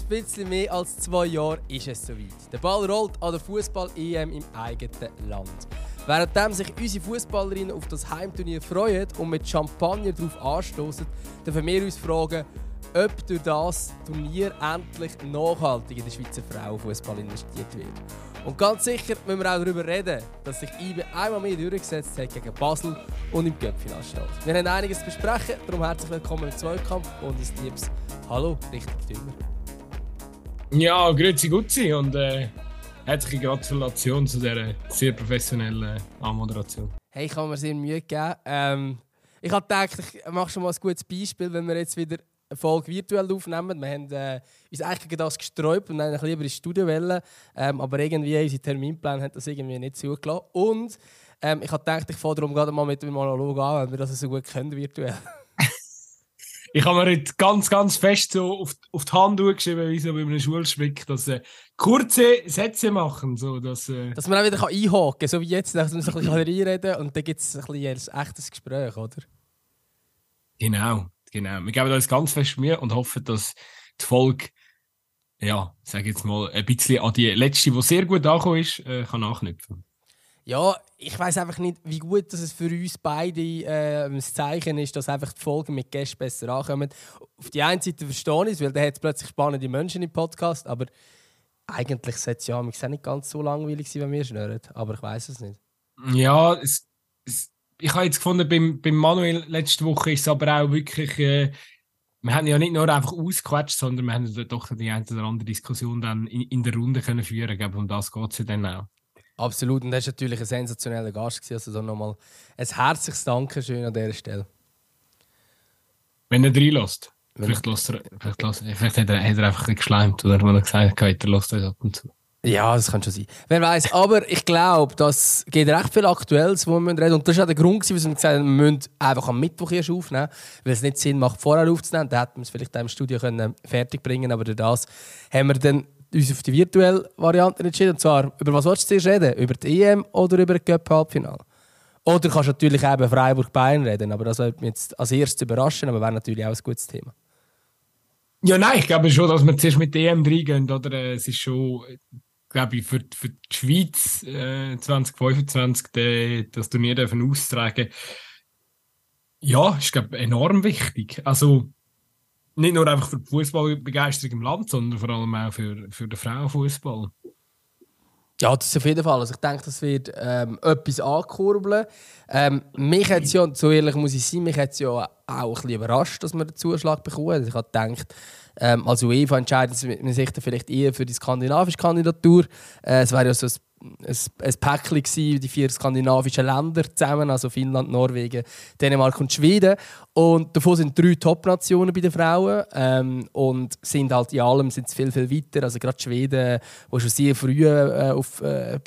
ein bisschen mehr als zwei Jahren ist es soweit. Der Ball rollt an der Fußball-EM im eigenen Land. Währenddem sich unsere Fußballerinnen auf das Heimturnier freuen und mit Champagner darauf anstoßen, dürfen wir uns fragen, ob durch das Turnier endlich nachhaltig in den Schweizer Frauenfußball investiert wird. Und ganz sicher müssen wir auch darüber reden, dass sich IBE einmal mehr durchgesetzt hat gegen Basel und im Göppfinal steht. Wir haben einiges zu besprechen, darum herzlich willkommen im Zweikampf und ins Liebes Hallo, richtig dümmer. Ja, grüezi Gutzi und äh, herzliche Gratulation zu dieser sehr professionellen Anmoderation. Hey, ich habe mir sehr Mühe gegeben. Ähm, ich habe gedacht, ich mache schon mal ein gutes Beispiel, wenn wir jetzt wieder eine Folge virtuell aufnehmen. Wir haben äh, uns eigentlich gegen das gesträubt und dann lieber ins Studio wollen. Ähm, aber irgendwie, unsere Terminplan hat das irgendwie nicht zugelassen. Und ähm, ich habe gedacht, ich fahre darum gerade mal mit dem Monolog an, weil wir das so gut können virtuell. Ich habe mir jetzt ganz, ganz fest so auf, auf die Hand geschrieben, wie so bei einem Schulspick, dass äh, kurze Sätze machen. So, dass, äh dass man auch wieder einhaken kann, so wie jetzt, dass man so ein bisschen reinreden und dann gibt es ein, ein echtes Gespräch, oder? Genau, genau. Wir geben uns ganz fest Mühe und hoffen, dass die Folge, ja, sage jetzt mal, ein bisschen an die letzte, die sehr gut angekommen ist, äh, kann nachknüpfen ja, ich weiß einfach nicht, wie gut dass es für uns beide äh, ein Zeichen ist, dass einfach die Folgen mit Gästen besser ankommen. Auf die einen Seite verstehe ich es, weil da hat plötzlich spannende Menschen im Podcast, aber eigentlich sollte es ja auch nicht ganz so langweilig sein, wenn wir schnurren. Aber ich weiß es nicht. Ja, es, es, ich habe jetzt gefunden, beim, beim Manuel letzte Woche ist es aber auch wirklich. Äh, wir haben ja nicht nur einfach ausgequatscht, sondern wir haben doch die eine oder andere Diskussion dann in, in der Runde können führen können. Um das geht es ja dann auch. Absolut, und das war natürlich ein sensationeller Gast. Also da nochmal ein herzliches Dankeschön an dieser Stelle. Wenn er reinlässt. Vielleicht, er, vielleicht, lässt, vielleicht hat, er, hat er einfach geschleimt oder er gesagt hat, er lässt euch ab und zu. Ja, das kann schon sein. Wer weiß, aber ich glaube, das geht recht viel Aktuelles, wo wir reden. Und das war auch der Grund, warum wir gesagt haben, wir müssen einfach am Mittwoch erst aufnehmen, weil es nicht Sinn macht, vorher aufzunehmen. Dann hätten wir es vielleicht im Studio können fertig bringen aber durch das haben wir dann uns auf die virtuelle Variante entschieden. Und zwar, über was willst du zuerst reden? Über die EM oder über das Cup-Halbfinale? Oder kannst du natürlich eben Freiburg-Bayern reden, aber das würde mich jetzt als erstes überraschen, aber wäre natürlich auch ein gutes Thema. Ja, nein, ich glaube schon, dass wir zuerst mit der EM reingehen, oder? Es ist schon, glaube ich, für, für die Schweiz äh, 2025 de, das Turnier dürfen austragen. Ja, ist, glaube enorm wichtig. Also, nicht nur einfach für die Fußballbegeisterung im Land, sondern vor allem auch für, für den Frauenfußball. Ja, das ist auf jeden Fall. Also ich denke, das wird ähm, etwas ankurbeln. Ähm, mich hat ja, so ehrlich muss ich sein, mich hat es ja auch ein überrascht, dass wir den Zuschlag bekommen. Also ich habe gedacht, ähm, als UEFA entscheidet sich vielleicht eher für die skandinavische Kandidatur. Äh, es wäre ja so ein ein, ein Päckchen gewesen, die vier skandinavischen Länder zusammen, also Finnland, Norwegen, Dänemark und Schweden. Und davon sind drei Top-Nationen bei den Frauen ähm, und sind halt in allem sind viel, viel weiter. Also gerade Schweden, wo schon sehr früh äh, auf äh,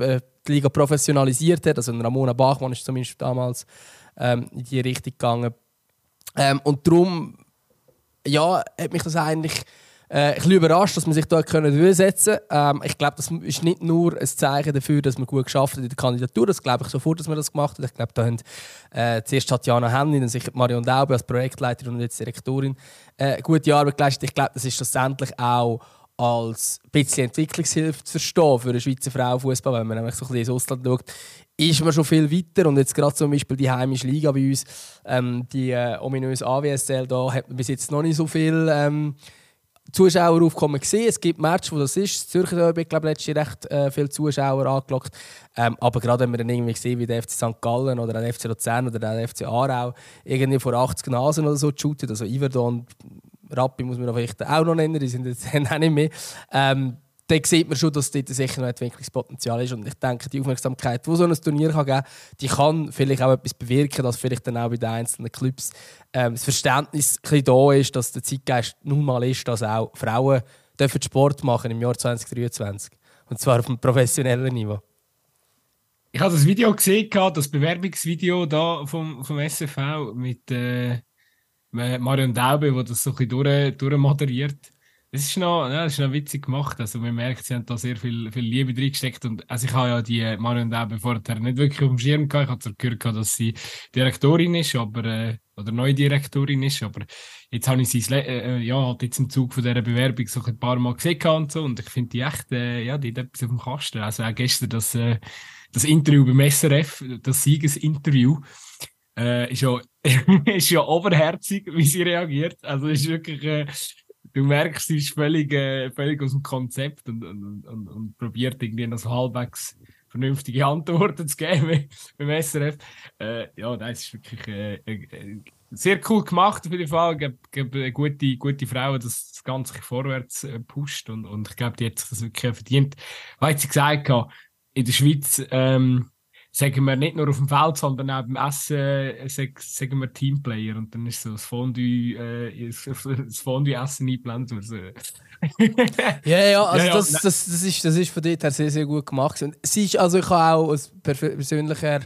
die Liga professionalisiert hat, also Ramona Bachmann ist zumindest damals ähm, in die Richtung gegangen. Ähm, und darum ja, hat mich das eigentlich äh, ich bin überrascht, dass man sich da durchsetzen konnte. Ähm, ich glaube, das ist nicht nur ein Zeichen dafür, dass man gut geschafft hat in der Kandidatur. Das glaube ich sofort, dass man das gemacht hat. Ich glaube, da haben äh, zuerst Tatjana Hennin, dann sicher Marion Daube als Projektleiterin und jetzt Direktorin äh, gute Arbeit geleistet. Ich glaube, das ist schlussendlich auch als ein bisschen Entwicklungshilfe zu verstehen für eine Schweizer Frauenfußball, wenn man nämlich so ein bisschen ins Ausland schaut, ist man schon viel weiter. Und jetzt gerade zum Beispiel die heimische Liga bei uns, ähm, die äh, ominöse AWSL, da hat man bis jetzt noch nicht so viel ähm, Zuschaueraufkommen gesehen. Es gibt Matches, wo das ist. Das Zürcher Derby, ich glaube, letztes Jahr recht äh, viele Zuschauer angelockt. Ähm, aber gerade wenn wir dann irgendwie sehen, wie der FC St. Gallen oder der FC Luzern oder der FC Aarau irgendwie vor 80 Nasen oder so shootet, also Iverdon Rappi muss man vielleicht auch noch nennen, die sind jetzt auch nicht mehr. Ähm, dann sieht man schon, dass dort sicher noch Entwicklungspotenzial ist. Und ich denke, die Aufmerksamkeit, die so ein Turnier kann geben kann, die kann vielleicht auch etwas bewirken, dass vielleicht dann auch bei den einzelnen Clubs ähm, das Verständnis ein da ist, dass der Zeitgeist nun mal ist, dass auch Frauen dürfen Sport machen im Jahr 2023. Und zwar auf einem professionellen Niveau. Ich habe das Video gesehen, das Bewerbungsvideo da vom, vom SFV mit äh, Marion Daube, wo das so ein bisschen durch, durch moderiert das ist noch, ja, das ist noch witzig gemacht. Also man merkt, sie haben da sehr viel, viel Liebe reingesteckt. Und also ich habe ja die Marion Debe vorher nicht wirklich auf dem Schirm gehabt. Ich habe zwar gehört, dass sie Direktorin ist, aber, äh, oder neue Direktorin ist, aber jetzt habe ich sie, äh, ja, halt jetzt im Zug von dieser Bewerbung so ein paar Mal gesehen und so. Und ich finde die echt, äh, ja, die hat etwas auf dem Kasten. Also auch gestern das, äh, das Interview beim SRF, das Siegesinterview, äh, ist ja, ist ja oberherzig, wie sie reagiert. Also ist wirklich, äh, du merkst, sie ist völlig, äh, völlig aus dem Konzept und, und, und, und probiert irgendwie noch so halbwegs vernünftige Antworten zu geben beim SRF. Äh, ja, das ist wirklich äh, äh, sehr cool gemacht auf jeden Fall. Ich glaube, gute, gute Frau, dass das Ganze vorwärts äh, pusht und, und ich glaube, die hat sich das wirklich verdient. Weil sie gesagt hat, in der Schweiz ähm, sagen wir nicht nur auf dem Feld, sondern auch beim Essen äh, sagen wir Teamplayer und dann ist so das Fondue, äh, das Fondue-Essen eingeblendet. Also, ja, ja, also ja, das, das, das, ist, das ist von dort her sehr, sehr gut gemacht. Und sie ist, also ich kann auch aus persönlicher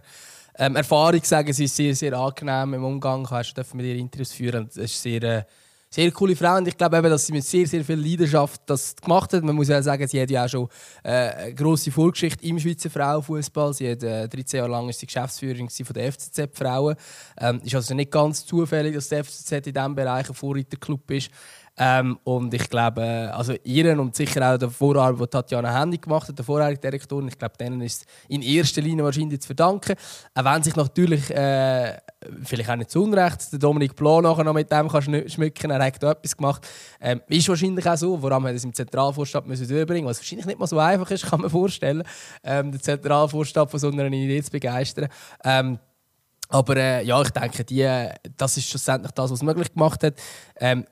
ähm, Erfahrung sagen, sie ist sehr, sehr angenehm im Umgang. Ich durfte mit ihr Interviews führen. Das ist sehr... Äh, sehr coole Frau und ich glaube eben, dass sie mit sehr, sehr viel Leidenschaft das gemacht hat. Man muss ja sagen, sie hat ja auch schon äh, eine grosse Vorgeschichte im Schweizer Frauenfußball. Sie hat äh, 13 Jahre lang ist sie Geschäftsführerin von der FCZ Frauen. Ähm, ist also nicht ganz zufällig, dass der FCZ in diesem Bereich ein Vorreiterclub ist. Ähm, und ich glaube, also ihren und sicher auch der Vorarbeit, die Tatjana Hennig gemacht hat, der vorherige Direktorin, ich glaube, denen ist in erster Linie wahrscheinlich zu verdanken. Auch wenn sich natürlich, äh, vielleicht auch nicht zu Unrecht, der Dominik Blo nachher noch mit dem kann schmücken er hat da etwas gemacht. Ähm, ist wahrscheinlich auch so, vor allem hat er es im Zentralvorstand müssen durchbringen was wahrscheinlich nicht mal so einfach ist, kann man vorstellen, ähm, den Zentralvorstand von so einer Idee zu begeistern. Ähm, aber äh, ja, ich denke, die, das ist schlussendlich das, was möglich gemacht hat. Ähm,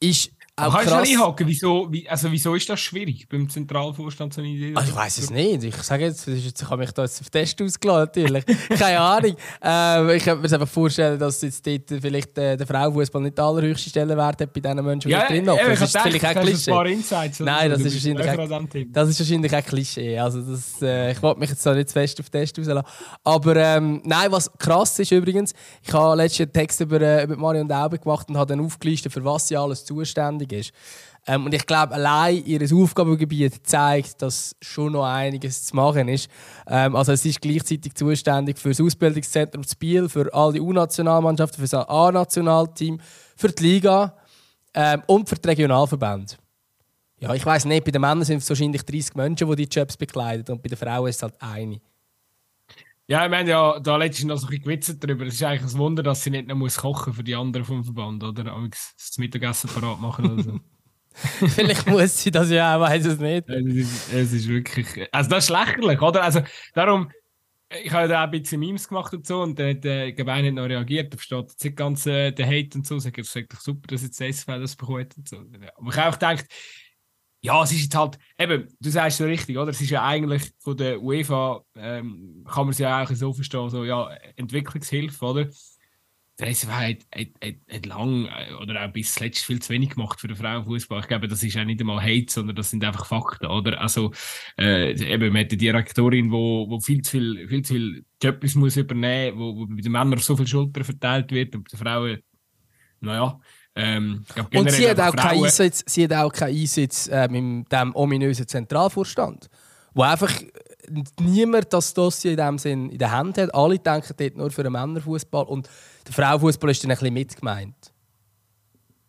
ist auch Kannst krass. du einhaken, wieso, wie, also wieso ist das schwierig beim Zentralvorstand so eine Idee? Also ich weiß es nicht. Ich sage jetzt, ich habe mich da jetzt auf Test ausgeladen, natürlich. Keine Ahnung. Ähm, ich könnte mir einfach vorstellen, dass jetzt dort vielleicht äh, der Frauenfußball nicht den allerhöchsten Stellenwert hat bei diesen Menschen, die ja, drin sind. Das ist vielleicht auch Klischee. Ein paar Insights, Nein, das ist, wahrscheinlich auch, das ist wahrscheinlich auch Klischee. Also das, äh, ich wollte mich jetzt da nicht zu fest auf Test rauslassen. Aber ähm, nein, was krass ist übrigens, ich habe letzten Text über, äh, über Marion Daube gemacht und habe dann aufgelistet, für was sie alles zuständig ist. Ähm, und ich glaube, allein ihr Aufgabengebiet zeigt, dass schon noch einiges zu machen ist. Ähm, also es ist gleichzeitig zuständig für das Ausbildungszentrum Spiel, für alle U-Nationalmannschaften, für das A-Nationalteam, für die Liga ähm, und für die Regionalverbände. Ja, ich weiß nicht, bei den Männern sind es wahrscheinlich 30 Menschen, die die Jobs bekleiden und bei den Frauen ist es halt eine. Ja, ich meine ja, da letztens noch so ein bisschen gewitzelt darüber. Es ist eigentlich ein Wunder, dass sie nicht noch muss kochen für die anderen vom Verband, oder? Aber das Mittagessen parat machen oder so. Vielleicht muss sie das ja auch, weiß es nicht. Es ist, es ist wirklich. Also, das ist lächerlich, oder? Also, darum. Ich habe da auch ein bisschen Memes gemacht und so und dann hat der Gebein nicht noch reagiert. Da versteht jetzt nicht ganz äh, der Hate und so. Sagt, es ist super, dass jetzt das SFL das bekommt und so. Aber ich habe auch gedacht, ja, es ist jetzt halt, eben, du sagst so richtig, oder? Es ist ja eigentlich von der UEFA, ähm, kann man es ja auch so verstehen, so, ja, Entwicklungshilfe, oder? Der SFH hat, hat, hat, hat lang äh, oder auch bis zuletzt viel zu wenig gemacht für den Frauenfußball. Ich glaube, das ist auch nicht einmal Hate, sondern das sind einfach Fakten, oder? Also, äh, eben, man hat eine Direktorin, wo, wo viel zu viel, viel zu viel Jobs muss übernehmen, wo, wo bei den Männern so viel Schulter verteilt wird und bei den Frauen, naja, ähm, glaub, und sie hat, auch keinen Einsatz, sie hat auch keinen Einsatz ähm, in diesem ominösen Zentralvorstand, wo einfach niemand das Dossier in dem Sinn in der Hand hat. Alle denken dort nur für den Männerfußball und der Frauenfußball ist dann ein bisschen mitgemeint.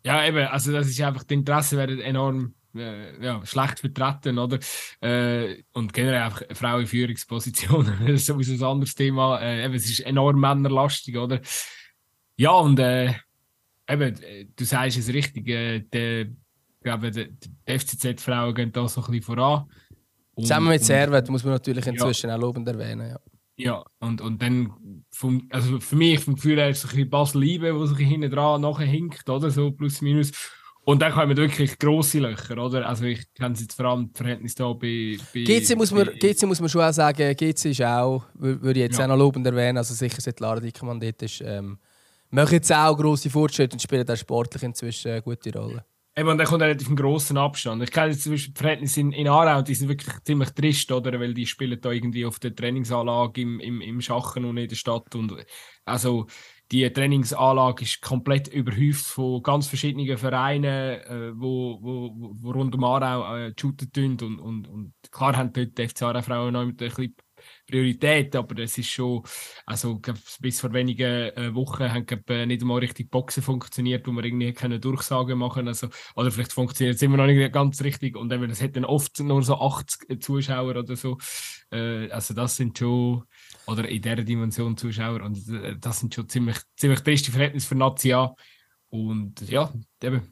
Ja, eben, also das ist einfach, die Interessen werden enorm äh, ja, schlecht vertreten, oder? Äh, und generell einfach Frauen in Führungspositionen, das ist sowieso ein anderes Thema. Äh, eben, es ist enorm männerlastig, oder? Ja, und äh, eben, du sagst es richtig, äh, der, ich glaube, die, die FCZ-Frauen gehen da so ein bisschen voran. Und, Zusammen mit Servet muss man natürlich inzwischen ja. auch lobend erwähnen. Ja, ja und, und dann, vom, also für mich vom Gefühl her ist es ein bisschen Basel-Liebe, wo sich hinten dran nachher hinkt, oder so, plus minus. Und dann kommen wirklich grosse Löcher, oder? Also ich kenne jetzt vor allem das Verhältnis da bei... bei GC, muss man, GC muss man schon auch sagen, GC ist auch, würde ich jetzt ja. auch noch lobend erwähnen, also sicher seit Lara Dickermann dort ist... Ähm, machen jetzt auch grosse Fortschritte und spielen auch sportlich inzwischen eine gute Rolle. Eben, und dann kommt relativ ein grosser Abstand. Ich kenne jetzt zum Beispiel die Verhältnisse in, in Aarau, die sind wirklich ziemlich trist, oder? Weil die spielen da irgendwie auf der Trainingsanlage im, im, im Schachen und in der Stadt. Und also die Trainingsanlage ist komplett überhäuft von ganz verschiedenen Vereinen, äh, wo, wo, wo rund um Aarau äh, shooten und, und, und klar haben dort die FC Aarau Frauen noch mit ein bisschen Priorität, aber es ist schon, also bis vor wenigen äh, Wochen haben äh, nicht einmal richtig Boxen funktioniert, wo man irgendwie keine Durchsagen machen also oder vielleicht funktioniert es immer noch nicht ganz richtig und dann, es hat dann oft nur so 80 Zuschauer oder so, äh, also das sind schon oder in dieser Dimension Zuschauer und äh, das sind schon ziemlich ziemlich triste Verhältnisse für Nazia und ja, eben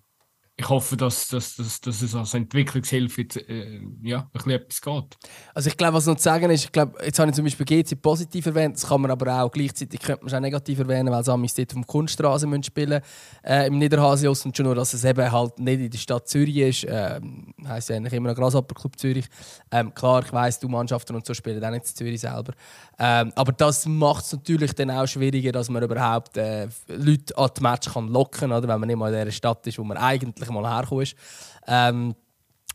ich hoffe, dass, dass, dass, dass es als Entwicklungshilfe äh, ja, ein bisschen etwas geht. Also ich glaube, was noch zu sagen ist, ich glaube, jetzt habe ich zum Beispiel GC positiv erwähnt, das kann man aber auch gleichzeitig könnte man auch negativ erwähnen, weil sie dort vom Kunststraße müssen spielen äh, im Niederhasius und schon nur, dass es eben halt nicht in der Stadt Zürich ist, äh, heisst ja eigentlich immer noch Grasshopper Club Zürich. Ähm, klar, ich weiss, du Mannschaften und so spielen auch nicht in Zürich selber. Ähm, aber das macht es natürlich dann auch schwieriger, dass man überhaupt äh, Leute an die Match kann locken kann, wenn man nicht mal in der Stadt ist, wo man eigentlich mal hergekommen ist. Ähm,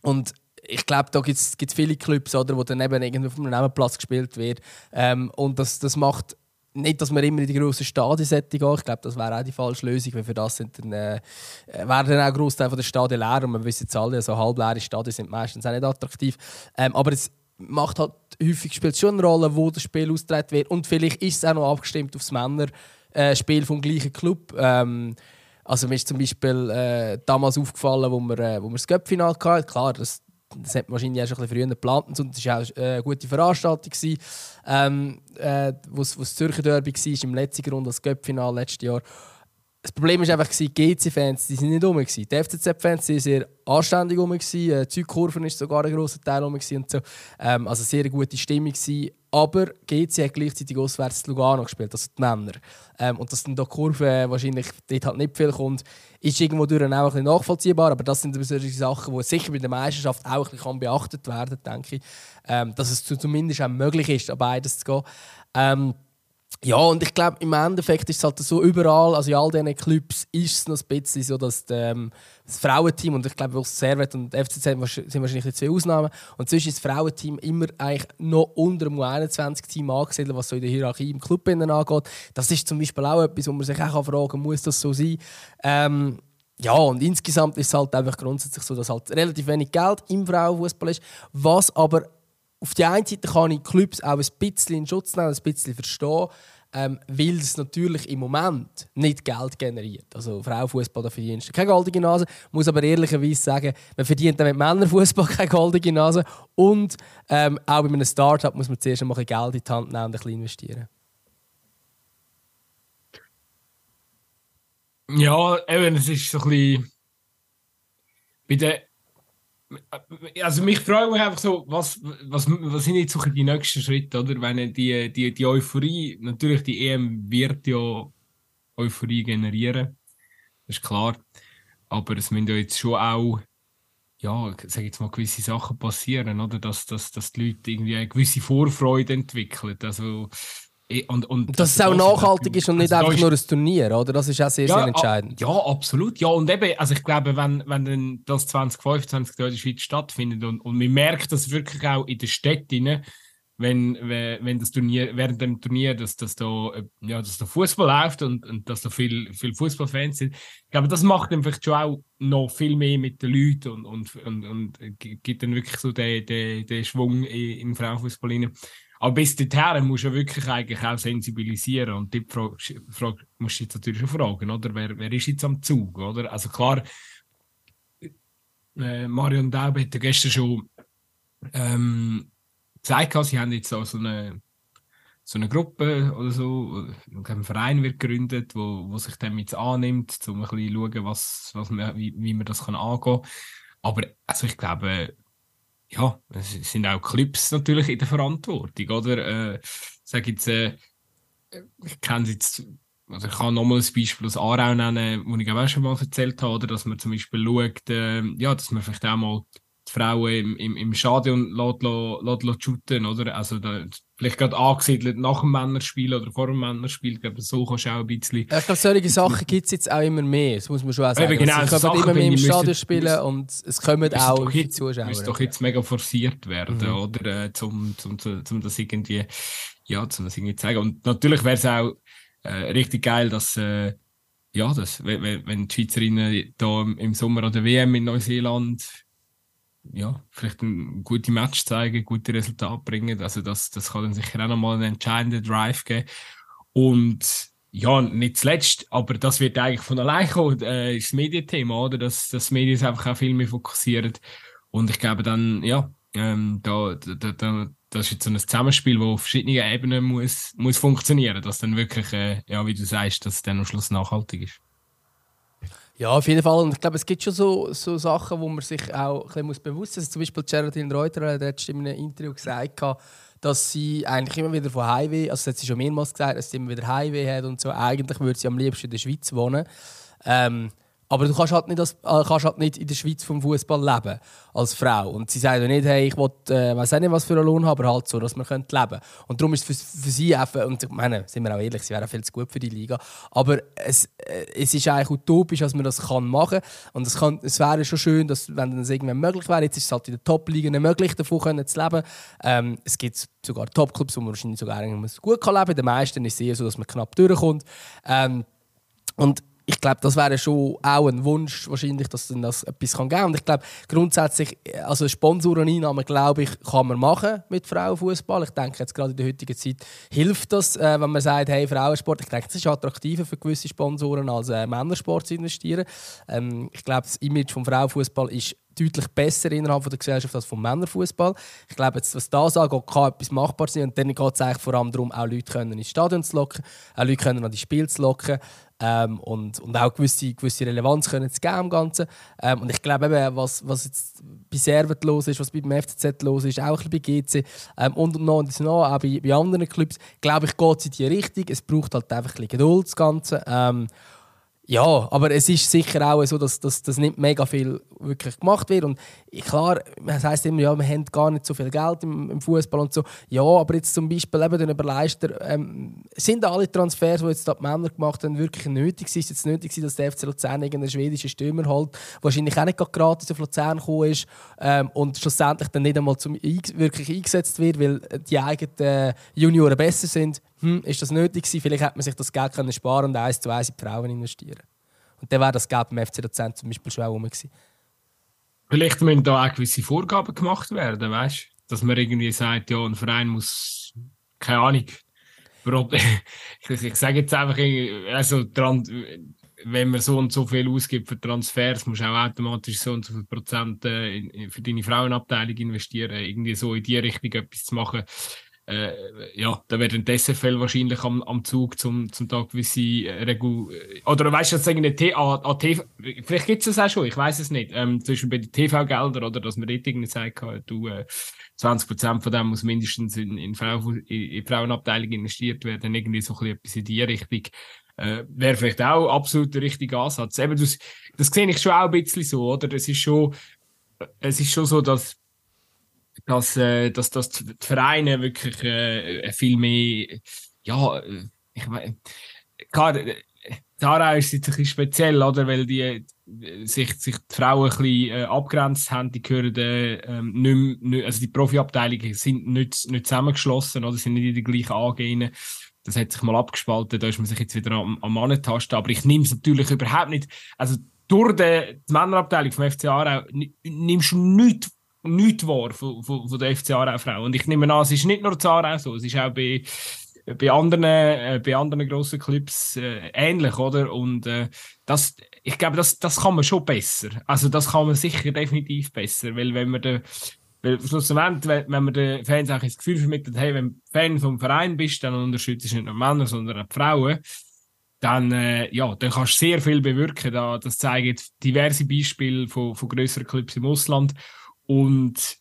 und ich glaube, da gibt es viele Clubs, oder, wo dann eben irgendwo auf einem Nebenplatz gespielt wird. Ähm, und das, das macht nicht, dass man immer in die grossen Stadien gehen Ich glaube, das wäre auch die falsche Lösung, weil für das sind dann, äh, wären dann auch Großteil der Stadien leer. Und man wissen jetzt alle, also halbleere Stadien sind meistens auch nicht attraktiv. Ähm, aber es macht halt häufig spielt schon eine Rolle, wo das Spiel ausgetragen wird. Und vielleicht ist es auch noch abgestimmt auf das Männerspiel äh, vom gleichen Club. Ähm, also mir ist zum Beispiel äh, damals aufgefallen, wo wir, äh, wo wir das Göppfinal hatten. Klar, das, das hat man wahrscheinlich schon ein bisschen früher geplant und es war auch äh, eine gute Veranstaltung. Gewesen, ähm, äh, wo das Zürcher Derby war, im letzten Grund das Göppfinal letztes Jahr. Das Problem war einfach, die GC-Fans die nicht rum. Die FCZ-Fans waren sehr anständig rum. Die äh, Zeugkurven war sogar ein grosser Teil rum. Und so. Ähm, also sehr gute Stimmung. Gewesen. Aber GC hat gleichzeitig auswärts Lugano gespielt, also die Männer. Ähm, und dass dann da Kurve wahrscheinlich dort halt nicht viel kommt, ist irgendwo durch auch ein bisschen nachvollziehbar. Aber das sind solche Sachen, die sicher bei der Meisterschaft auch ein bisschen beachtet werden, denke ich. Ähm, dass es zumindest auch möglich ist, an beides zu gehen. Ja, und ich glaube, im Endeffekt ist es halt so überall, also in all diesen Clubs ist es noch ein bisschen so, dass ähm, das Frauenteam, und ich glaube, Servet und FCZ sind wahrscheinlich die zwei Ausnahmen, und zwischen ist das Frauenteam immer eigentlich noch unter dem U21-Team angesiedelt, was so in der Hierarchie im Club angeht. Das ist zum Beispiel auch etwas, wo man sich auch fragen kann, muss das so sein? Ähm, ja, und insgesamt ist es halt einfach grundsätzlich so, dass halt relativ wenig Geld im Frauenfußball ist, was aber auf der einen Seite kann ich Clubs auch ein bisschen in Schutz nehmen, ein bisschen verstehen, ähm, weil es natürlich im Moment nicht Geld generiert. Also Frauenfußball, da verdienst du keine goldene Nase. muss aber ehrlicherweise sagen, man verdient dann mit Männerfußball keine goldene Nase. Und ähm, auch bei einem Startup muss man zuerst einmal Geld in die Hand nehmen und ein bisschen investieren. Ja, eben, es ist so ein bisschen. Bei also mich frage mich einfach so, was, was, was sind jetzt so die nächsten Schritte, oder? Wenn die, die, die Euphorie, natürlich die EM wird ja Euphorie generieren, das ist klar. Aber es müssen ja jetzt schon auch, ja, sag jetzt mal, gewisse Sachen passieren, oder? Dass, dass, dass die Leute irgendwie eine gewisse Vorfreude entwickeln. Also, und, und dass es auch nachhaltig ist und nicht also einfach nur ein Turnier, oder? Das ist auch sehr, ja, sehr entscheidend. Ja, absolut. Ja, und eben, also ich glaube, wenn, wenn das 2025 in der Schweiz stattfindet und, und man merkt das wirklich auch in den Städten, wenn, wenn das Turnier, während dem Turnier, dass, dass da, ja, dass da Fußball läuft und, und dass da viele viel Fußballfans sind. Ich glaube, das macht dann vielleicht schon auch noch viel mehr mit den Leuten und, und, und, und gibt dann wirklich so den, den, den Schwung im Frauenfußball rein. Aber bis dorthin musst du wirklich eigentlich auch sensibilisieren. Und die Frage, Frage musst du jetzt natürlich schon fragen, oder? Wer, wer ist jetzt am Zug, oder? Also klar, äh, Marion Daub hat ja gestern schon ähm, gesagt, sie haben jetzt so eine, so eine Gruppe oder so, ein Verein wird gegründet, wo, wo sich dem jetzt annimmt, um ein bisschen zu schauen, was, was man, wie, wie man das kann angehen kann. Aber also ich glaube, ja, es sind auch Clips natürlich in der Verantwortung, oder? Äh, sag jetzt, äh, ich kenne jetzt, also ich kann nochmal ein Beispiel aus Aarau nennen, wo ich auch schon mal erzählt habe, oder? dass man zum Beispiel schaut, äh, ja, dass man vielleicht auch mal Frauen im, im, im Stadion lässt, shooten, oder? Also, da, vielleicht gerade angesiedelt nach dem Männerspiel oder vor dem Männerspiel. Glaube, so kannst du auch ein bisschen. Ich glaube, solche Sachen gibt es jetzt auch immer mehr. Das muss man schon auch sagen. Eben, genau, also, so kommen Sachen, immer mehr im Stadion müssen- spielen und es kommen auch jetzt, Zuschauer. müsste doch jetzt mega forciert werden, Mhm. oder? Äh, zum, zum, zum, zum das irgendwie, ja, zum das irgendwie zu zeigen. Und natürlich wäre es auch äh, richtig geil, dass, äh, ja, das, wenn, die Schweizerinnen da im, im Sommer an der WM in Neuseeland, ja, vielleicht ein gute Match zeigen, gute Resultate bringen. Also das, das kann dann sicher auch nochmal einen entscheidenden Drive geben. Und ja, nicht zuletzt, aber das wird eigentlich von allein kommen, äh, ist das Medienthema, oder? Dass, dass die Medien einfach auch viel mehr fokussieren. Und ich glaube dann, ja, ähm, da, da, da, das ist jetzt so ein Zusammenspiel, das auf verschiedenen Ebenen muss, muss funktionieren, dass dann wirklich, äh, ja, wie du sagst, dass es dann am Schluss nachhaltig ist. Ja, auf jeden Fall. Und ich glaube, es gibt schon so, so Sachen, wo man sich auch ein bisschen bewusst sein muss. Also zum Beispiel Geraldine Reuter hat letztens in einem Interview gesagt, dass sie eigentlich immer wieder von Highway, also hat sie schon mehrmals gesagt, dass sie immer wieder Highway hat und so. Eigentlich würde sie am liebsten in der Schweiz wohnen. Ähm, aber du kannst halt, nicht als, äh, kannst halt nicht in der Schweiz vom Fußball leben als Frau. Und sie sagt ja nicht, hey, ich will, äh, weiß auch nicht, was für einen Lohn haben, aber halt so, dass man leben. Und darum ist es für, für sie einfach, und ich meine, sind wir auch ehrlich, sie wäre auch viel zu gut für die Liga. Aber es, äh, es ist eigentlich utopisch, dass man das kann machen. Und es, kann, es wäre schon schön, dass, wenn das irgendwann möglich wäre, jetzt ist es halt in der Top-Liga nicht möglich, davon können zu leben. Ähm, es gibt sogar Top-Clubs, wo man wahrscheinlich sogar gut kann leben kann. Den meisten ist es eher so, dass man knapp durchkommt. Ähm, und ich glaube, das wäre schon auch ein Wunsch, wahrscheinlich, dass dann das etwas geben kann. Und ich glaube, grundsätzlich, also Sponsoreneinnahmen, glaube ich, kann man machen mit Frauenfußball. Ich denke, jetzt gerade in der heutigen Zeit hilft das, äh, wenn man sagt, hey, Frauensport. Ich denke, es ist attraktiver für gewisse Sponsoren als äh, Männersport zu investieren. Ähm, ich glaube, das Image vom Frauenfußball ist deutlich besser innerhalb der Gesellschaft als vom Männerfußball. Ich glaube, jetzt, was das angeht, kann etwas machbar sein. Und dann geht es vor allem darum, auch Leute können ins Stadion zu locken, auch Leute können an die Spiele zu locken ähm, und, und auch gewisse, gewisse Relevanz können zu geben im Ganzen. Ähm, und ich glaube eben, was, was jetzt bei Servet los ist, was beim FCZ los ist, auch ein bisschen bei GC ähm, und noch und noch, auch bei, bei anderen Clubs, glaube ich, geht es in die Richtung. Es braucht halt einfach ein bisschen Geduld, das Ganze. Ja, aber es ist sicher auch so, dass, dass, nicht mega viel wirklich gemacht wird. Und klar, es heisst immer, ja, wir haben gar nicht so viel Geld im, im Fußball und so. Ja, aber jetzt zum Beispiel eben den Überleister, ähm, sind alle Transfers, die jetzt die Männer gemacht haben, wirklich nötig? Ist es jetzt nötig, dass der FC Luzern irgendeinen schwedischen Stürmer holt, wahrscheinlich auch nicht gratis auf Luzern gekommen ist ähm, und schlussendlich dann nicht einmal zum, wirklich eingesetzt wird, weil die eigenen äh, Junioren besser sind? Hm, ist das nötig gewesen? Vielleicht hätte man sich das Geld können sparen und eins zu eins in die Frauen investieren. Und dann wäre das Geld beim FC Luzern zum Beispiel schon auch rum gewesen. Vielleicht müssen da auch gewisse Vorgaben gemacht werden, weißt du? Dass man irgendwie sagt, ja, ein Verein muss, keine Ahnung, ich, sage jetzt einfach, also, wenn man so und so viel ausgibt für Transfers, musst du auch automatisch so und so viel Prozent äh, für deine Frauenabteilung investieren, irgendwie so in die Richtung etwas zu machen. Äh, ja, da dann die SFL wahrscheinlich am, am Zug, zum, zum Tag gewisse äh, Regul... Oder weißt du, dass irgendwie T A, A, TV... Vielleicht gibt es das auch schon, ich weiß es nicht. Ähm, zum Beispiel bei den TV-Geldern, oder dass man dort irgendwie sagt, äh, du, äh, 20% von dem muss mindestens in, in, Frau, in, Frauenabteilung investiert werden, irgendwie so ein bisschen in die Richtung. Äh, wäre vielleicht auch absolut der richtige Ansatz. Eben, das, das sehe ich schon auch ein bisschen so, oder? Es ist schon, es ist schon so, dass dass, äh, dass, dass die Vereine wirklich äh, viel mehr, ja, äh, ich meine, klar, äh, Zara ist jetzt ein bisschen speziell, oder? Weil die äh, sich, sich die Frauen ein bisschen äh, abgrenzt haben, die gehören äh, ähm, nicht, mehr- also die Profiabteilungen sind nicht, nicht zusammengeschlossen, oder? Sind nicht in die gleichen AG Das hat sich mal abgespalten, da ist man sich jetzt wieder am, am Antasten. Aber ich nehme es natürlich überhaupt nicht, also durch die, die Männerabteilung vom FC Aarau ni- nimmst du nichts nichts wahr von, von, von der FC Aarau-Frau. Und ich nehme an, es ist nicht nur zu Aarau so, es ist auch bei, bei anderen, äh, bei anderen grossen Clubs äh, ähnlich, oder? Und äh, das, ich glaube, das, das kann man schon besser. Also das kann man sicher definitiv besser, weil wenn man den weil schlussendlich, wenn wenn man den Fans auch das Gefühl vermittelt, hey, wenn du Fan vom Verein bist, dann unterstützt du nicht nur Männer, sondern auch Frauen, dann, äh, ja, dann kannst du sehr viel bewirken. Da, das zeigen diverse Beispiele von, von größeren Clubs im Ausland. Und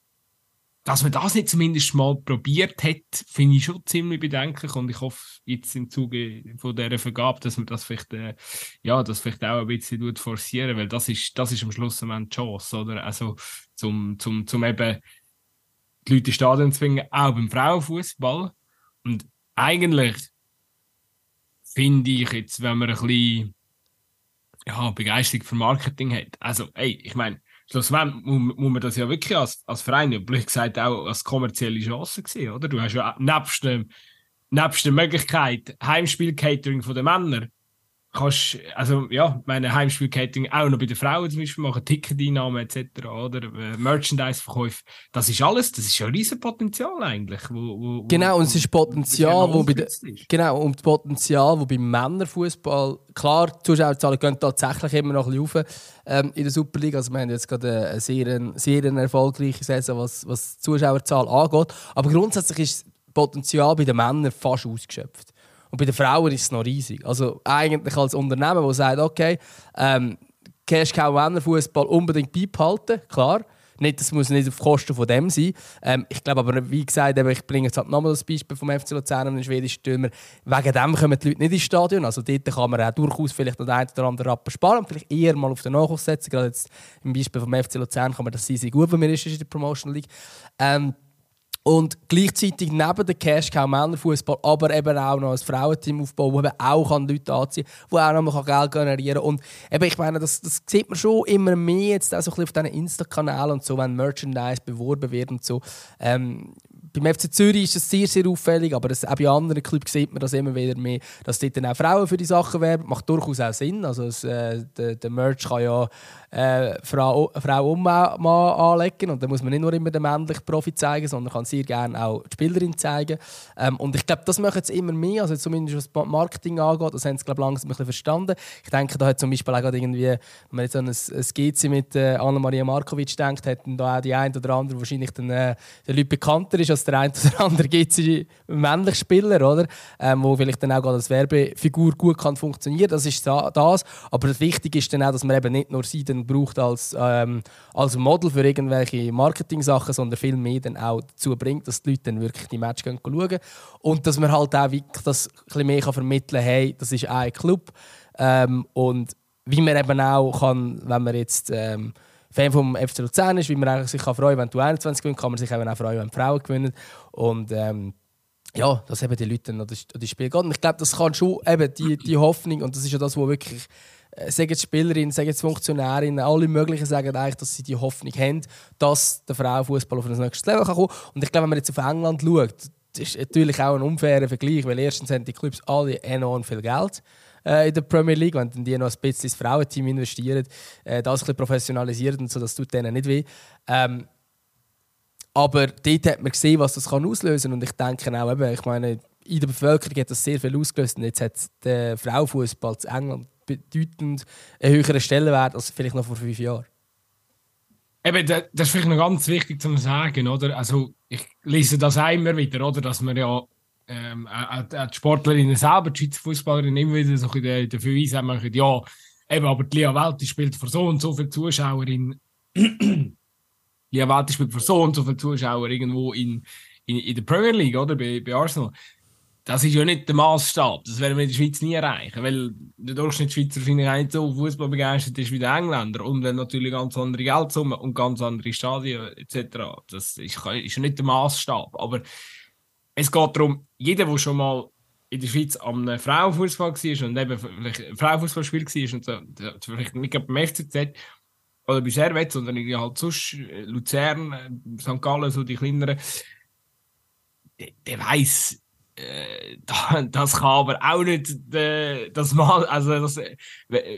dass man das nicht zumindest mal probiert hat, finde ich schon ziemlich bedenklich und ich hoffe jetzt im Zuge von dieser Vergabe, dass man das vielleicht, äh, ja, das vielleicht auch ein bisschen forcieren, weil das ist, das ist am Schluss die Chance, oder? Also, zum, zum, zum eben die Leute ins Stadion zwingen, auch beim Frauenfußball. Und eigentlich finde ich jetzt, wenn man ein bisschen, ja, Begeisterung für Marketing hat, also, ey, ich meine, schlussendlich muss, man das ja wirklich als, als Verein, ja, blöd gesagt, auch als kommerzielle Chance sehen, oder? Du hast ja nebst, nebst der Möglichkeit Heimspiel-Catering der Männer, kannst, also ja, meine Heimspiel-Catering auch noch bei den Frauen zum Beispiel machen, Ticketeinnahmen etc. oder äh, Merchandise-Verkäufe, das ist alles, das ist ja ein riesen Potenzial eigentlich. Wo, wo, genau, und es ist Potenzial, wo, bei de, genau, und das Potenzial, wo beim Männerfußball, klar, die Zuschauerzahlen gehen tatsächlich immer noch ein bisschen rauf ähm, in der Superliga, also wir haben jetzt gerade eine sehr, sehr erfolgreiche Saison, was, was die Zuschauerzahl angeht, aber grundsätzlich ist das Potenzial bei den Männern fast ausgeschöpft. Und bei den Frauen ist es noch riesig. Also eigentlich als Unternehmen, das sagt, okay, ähm, Cash Cow Männerfußball unbedingt beibehalten, klar. Nicht, das muss nicht auf Kosten von dem sein. Ähm, ich glaube aber, wie gesagt, ich bringe jetzt halt nochmal das Beispiel vom FC Luzern und den schwedischen Stürmer. Wegen dem kommen die Leute nicht ins Stadion. Also dort kann man auch durchaus vielleicht noch den einen oder anderen Rappen sparen und vielleicht eher mal auf den Nachwuchs setzen. Gerade jetzt im Beispiel vom FC Luzern kann man das sehr, sehr gut, wenn man ist in der Promotion League. Ähm, und gleichzeitig neben der Cash Cow Männerfußball, aber eben auch noch ein Frauenteam aufbauen, das auch an Leute anziehen kann, wo auch noch Geld generieren kann. Und eben, ich meine, das, das sieht man schon immer mehr jetzt auch so ein bisschen auf diesen Insta-Kanälen und so, wenn Merchandise beworben wird und so. Ähm, beim FC Zürich ist das sehr, sehr auffällig, aber das, auch bei anderen Clubs sieht man das immer wieder mehr, dass dort dann auch Frauen für die Sachen werben. Macht durchaus auch Sinn. Also äh, der, der Merch kann ja äh, Frau, Frau und anlegen und dann muss man nicht nur immer den männlichen Profi zeigen, sondern kann sehr gerne auch die Spielerin zeigen. Ähm, und ich glaube, das machen jetzt immer mehr, also zumindest was Marketing angeht, das haben sie glaube langsam ein bisschen verstanden. Ich denke, da hat zum Beispiel auch gerade irgendwie, wenn man jetzt an ein, ein GC mit äh, Anna-Maria Markovic denkt, hat da auch die eine oder andere wahrscheinlich dann, äh, den Leuten bekannter ist als der eine oder andere es männliche Spieler, oder? Ähm, wo vielleicht dann auch als Werbefigur gut kann funktionieren. Das ist das. Aber wichtig ist dann auch, dass man eben nicht nur sie dann braucht als, ähm, als Model für irgendwelche Marketing-Sachen, sondern viel mehr dann auch dazu bringt, dass die Leute dann wirklich die Match schauen können. Und dass man halt auch wirklich das ein mehr vermitteln kann, hey, das ist ein Club. Ähm, und wie man eben auch kann, wenn man jetzt ähm, Fan vom FC Luzern ist, wie man sich kann freuen wenn du 21 gewinnst, kann man sich eben auch freuen, wenn Frauen gewinnen. Und ähm, ja, dass eben die Leute an das, das Spiel gehen. Und ich glaube, das kann schon eben die, die Hoffnung, und das ist ja das, was wirklich sagen die Spielerinnen, sagen die Funktionärinnen, alle möglichen sagen eigentlich, dass sie die Hoffnung haben, dass der Frauenfußball auf ein nächstes Level kommen kann. Und ich glaube, wenn man jetzt auf England schaut, das ist natürlich auch ein unfairer Vergleich, weil erstens haben die Clubs alle enorm viel Geld äh, in der Premier League, wenn die noch ein bisschen ins Frauenteam investieren, äh, das ein bisschen professionalisieren und so, das tut denen nicht weh. Ähm, aber dort hat man gesehen, was das kann auslösen kann. Und ich denke auch, eben, ich meine, in der Bevölkerung hat das sehr viel ausgelöst. Und jetzt hat der Frauenfußball in England bedeutend einen höheren Stellenwert als vielleicht noch vor fünf Jahren. Eben, das ist vielleicht noch ganz wichtig zu sagen, oder? Also, ich lese das auch immer wieder, oder? Dass man ja ähm, auch, die Sportlerinnen selber, die Schweizer Fußballerinnen, immer wieder so ein dafür einsammeln, ja, eben, aber die Lia Welti spielt vor so und so vielen Zuschauerinnen. Lia Welti spielt vor so und so vielen Zuschauern irgendwo in, in, in der Premier League, oder? Bei, bei Arsenal. Das ist ja nicht der Maßstab. Das werden wir in der Schweiz nie erreichen, weil der Durchschnittsschweizer finde ich nicht so Fußball begeistert ist wie der Engländer und dann natürlich ganz andere Geldsummen und ganz andere Stadien etc. Das ist, ja nicht der Maßstab. Aber es geht darum, jeder, der schon mal in der Schweiz am Frauenfußball war und eben vielleicht Frauenfußballspiel war und so, vielleicht nicht beim FCZ oder bei Servet, sondern halt sonst äh, Luzern, äh, St. Gallen, so die kleineren, der, der weiß, das kann aber auch nicht äh, das Mal, also das, äh,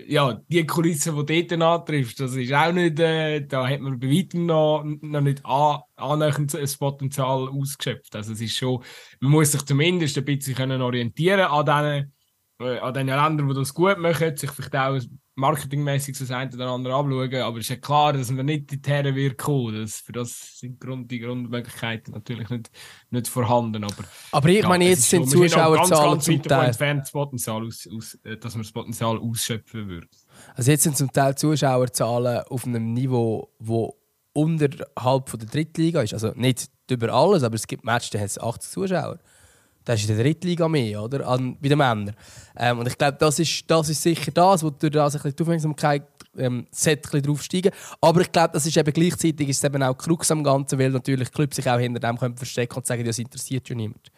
ja, die Kulisse, die dort antrifft, das ist auch nicht, äh, da hat man bei weitem noch, noch nicht an, annähernd das Potenzial ausgeschöpft. Also es ist schon, man muss sich zumindest ein bisschen orientieren an diesen, äh, an den Ländern, die das gut machen, sich vielleicht auch marketingmäßig so das eine oder andere anschauen, aber es ist ja klar, dass man nicht in die Herren wird kommen. Das, für das sind Grund, die Grundmöglichkeiten natürlich nicht, nicht vorhanden. Aber, aber ich ja, meine, jetzt sind Zuschauerzahlen ganz, ganz zum Teil... entfernt, das Potenzial aus, aus, äh, dass man das Potenzial ausschöpfen würde. Also jetzt sind zum Teil Zuschauerzahlen auf einem Niveau, wo unterhalb von der Drittliga ist. Also nicht über alles, aber es gibt Matches, da hat es 80 Zuschauer. Das ist in der Drittliga mehr, oder? An, bei den Männern. Ähm, und ich glaube, das ist, das ist sicher das, wo durch das die Aufmerksamkeit ähm, sollte drauf steigen. Aber ich glaube, das ist eben gleichzeitig ist eben auch Krux am Ganzen, weil natürlich Clubs sich auch hinter dem können verstecken und sagen, das interessiert ja niemand.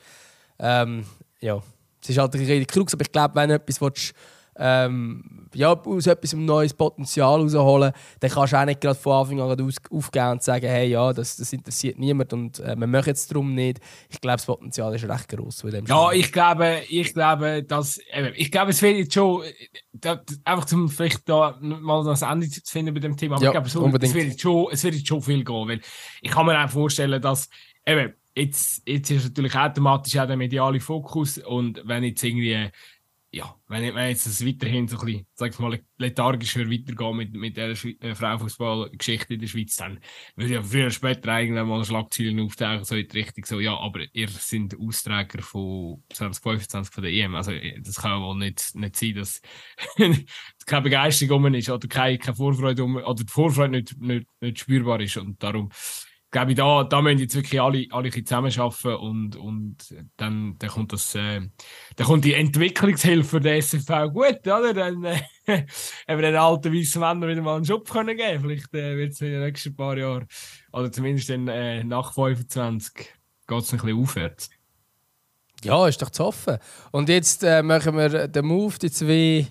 Ähm, ja, es ist halt ein Krux, aber ich glaube, wenn du etwas willst, ähm, ja, aus etwas ein neues Potenzial rausholen, dann kannst du auch nicht gerade von Anfang an aus, aufgehen und sagen, hey, ja, das, das interessiert niemand und äh, wir machen es darum nicht. Ich glaube, das Potenzial ist recht groß. Ja, ich glaube, ich glaube, dass, ich glaube, es wird jetzt schon, da, einfach zum vielleicht da mal das Ende zu finden bei dem Thema, aber ja, ich glaube, so, es, wird jetzt schon, es wird jetzt schon viel gehen, weil ich kann mir auch vorstellen, dass, eben, jetzt, jetzt ist natürlich automatisch auch der mediale Fokus und wenn jetzt irgendwie ja, wenn, wenn jetzt das weiterhin so ein bisschen, sag ich mal, lethargisch weitergehen mit, mit der äh, Frauenfußballgeschichte in der Schweiz, dann würde ja früher oder später eigentlich mal Schlagzeilen auftauchen, so in die Richtung, so, ja, aber ihr seid Austräger von 2025 von der EM. Also, äh, das kann ja wohl nicht, nicht sein, dass keine Begeisterung um ist oder keine, keine Vorfreude um, oder die Vorfreude nicht, nicht, nicht spürbar ist. Und darum, glaube ich, da, da müssen jetzt wirklich alle, alle zusammenarbeiten und, und dann, dann kommt das, äh, dann kommt die Entwicklungshilfe den SFV gut, oder? Dann, äh, haben wir den alten weißen Männern wieder mal einen Job können geben. Vielleicht äh, wird es in den nächsten paar Jahren, oder zumindest dann, äh, nach 25, geht es ein bisschen aufwärts. Ja, ist doch zu hoffen. Und jetzt äh, machen wir den Move, die zwei,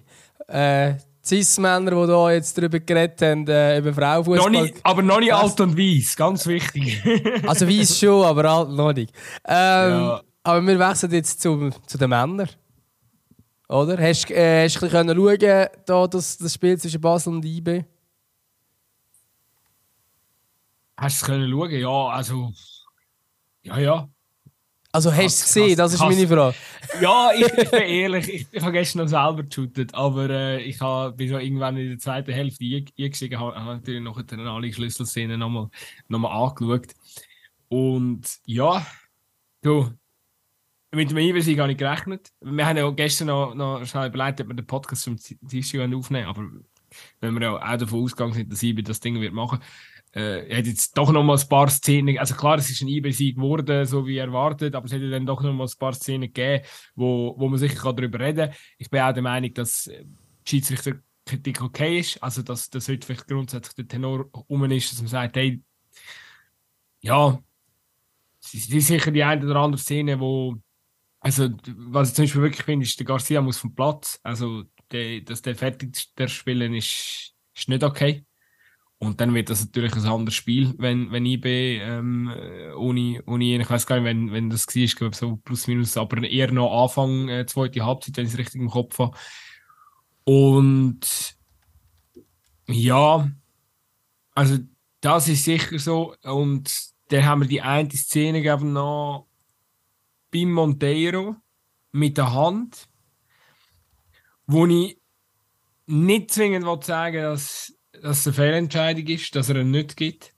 äh, Cis-Männer, die hier jetzt darüber geredet haben, äh, über Frauenfußball. Aber noch nicht alt und weiß, ganz wichtig. also weiß schon, aber alt noch nicht. Ähm, ja. Aber wir wechseln jetzt zu, zu den Männern. Oder? Hast, äh, hast du ein bisschen schauen, da, das, das Spiel zwischen Basel und IB? Hast du es schauen? Ja, also. Ja, ja. Also hast du es gesehen? Das ist meine Frage. Ja, ich, ich bin ehrlich, ich, ich habe gestern noch selber geshootet, aber äh, ich hab, bin schon irgendwann in der zweiten Hälfte eingestiegen, habe hab natürlich noch alle Schlüsselszenen nochmal noch mal angeschaut. Und ja, du, mit dem Einwesen habe ich gerechnet. Wir haben ja gestern noch, noch schnell überlegt, ob wir den Podcast zum Tischchen aufnehmen aber wenn wir ja auch davon ausgegangen sind, dass ich das Ding wird machen äh, er hat jetzt doch noch mal ein paar Szenen, also klar, es ist ein IB-Sieg geworden, so wie erwartet, aber es hätte dann doch noch mal ein paar Szenen gegeben, wo, wo man sicher darüber reden kann. Ich bin auch der Meinung, dass die Schiedsrichterkritik okay ist, also dass das heute vielleicht grundsätzlich der Tenor um ist, dass man sagt, hey, ja, es ist sicher die eine oder andere Szene, wo, also was ich zum Beispiel wirklich finde, ist, der Garcia muss vom Platz, also der, dass der fertig der Spielen ist, ist nicht okay. Und dann wird das natürlich ein anderes Spiel, wenn, wenn IB ähm, ohne, ohne ich weiß gar nicht, wenn, wenn das war, ich glaube so plus minus, aber eher noch Anfang äh, zweite Halbzeit, wenn ich es richtig im Kopf habe. Und ja, also das ist sicher so. Und dann haben wir die eine Szene gegeben noch beim Monteiro mit der Hand, wo ich nicht zwingend sagen dass dass es eine Fehlentscheidung ist, dass er ihn nicht gibt.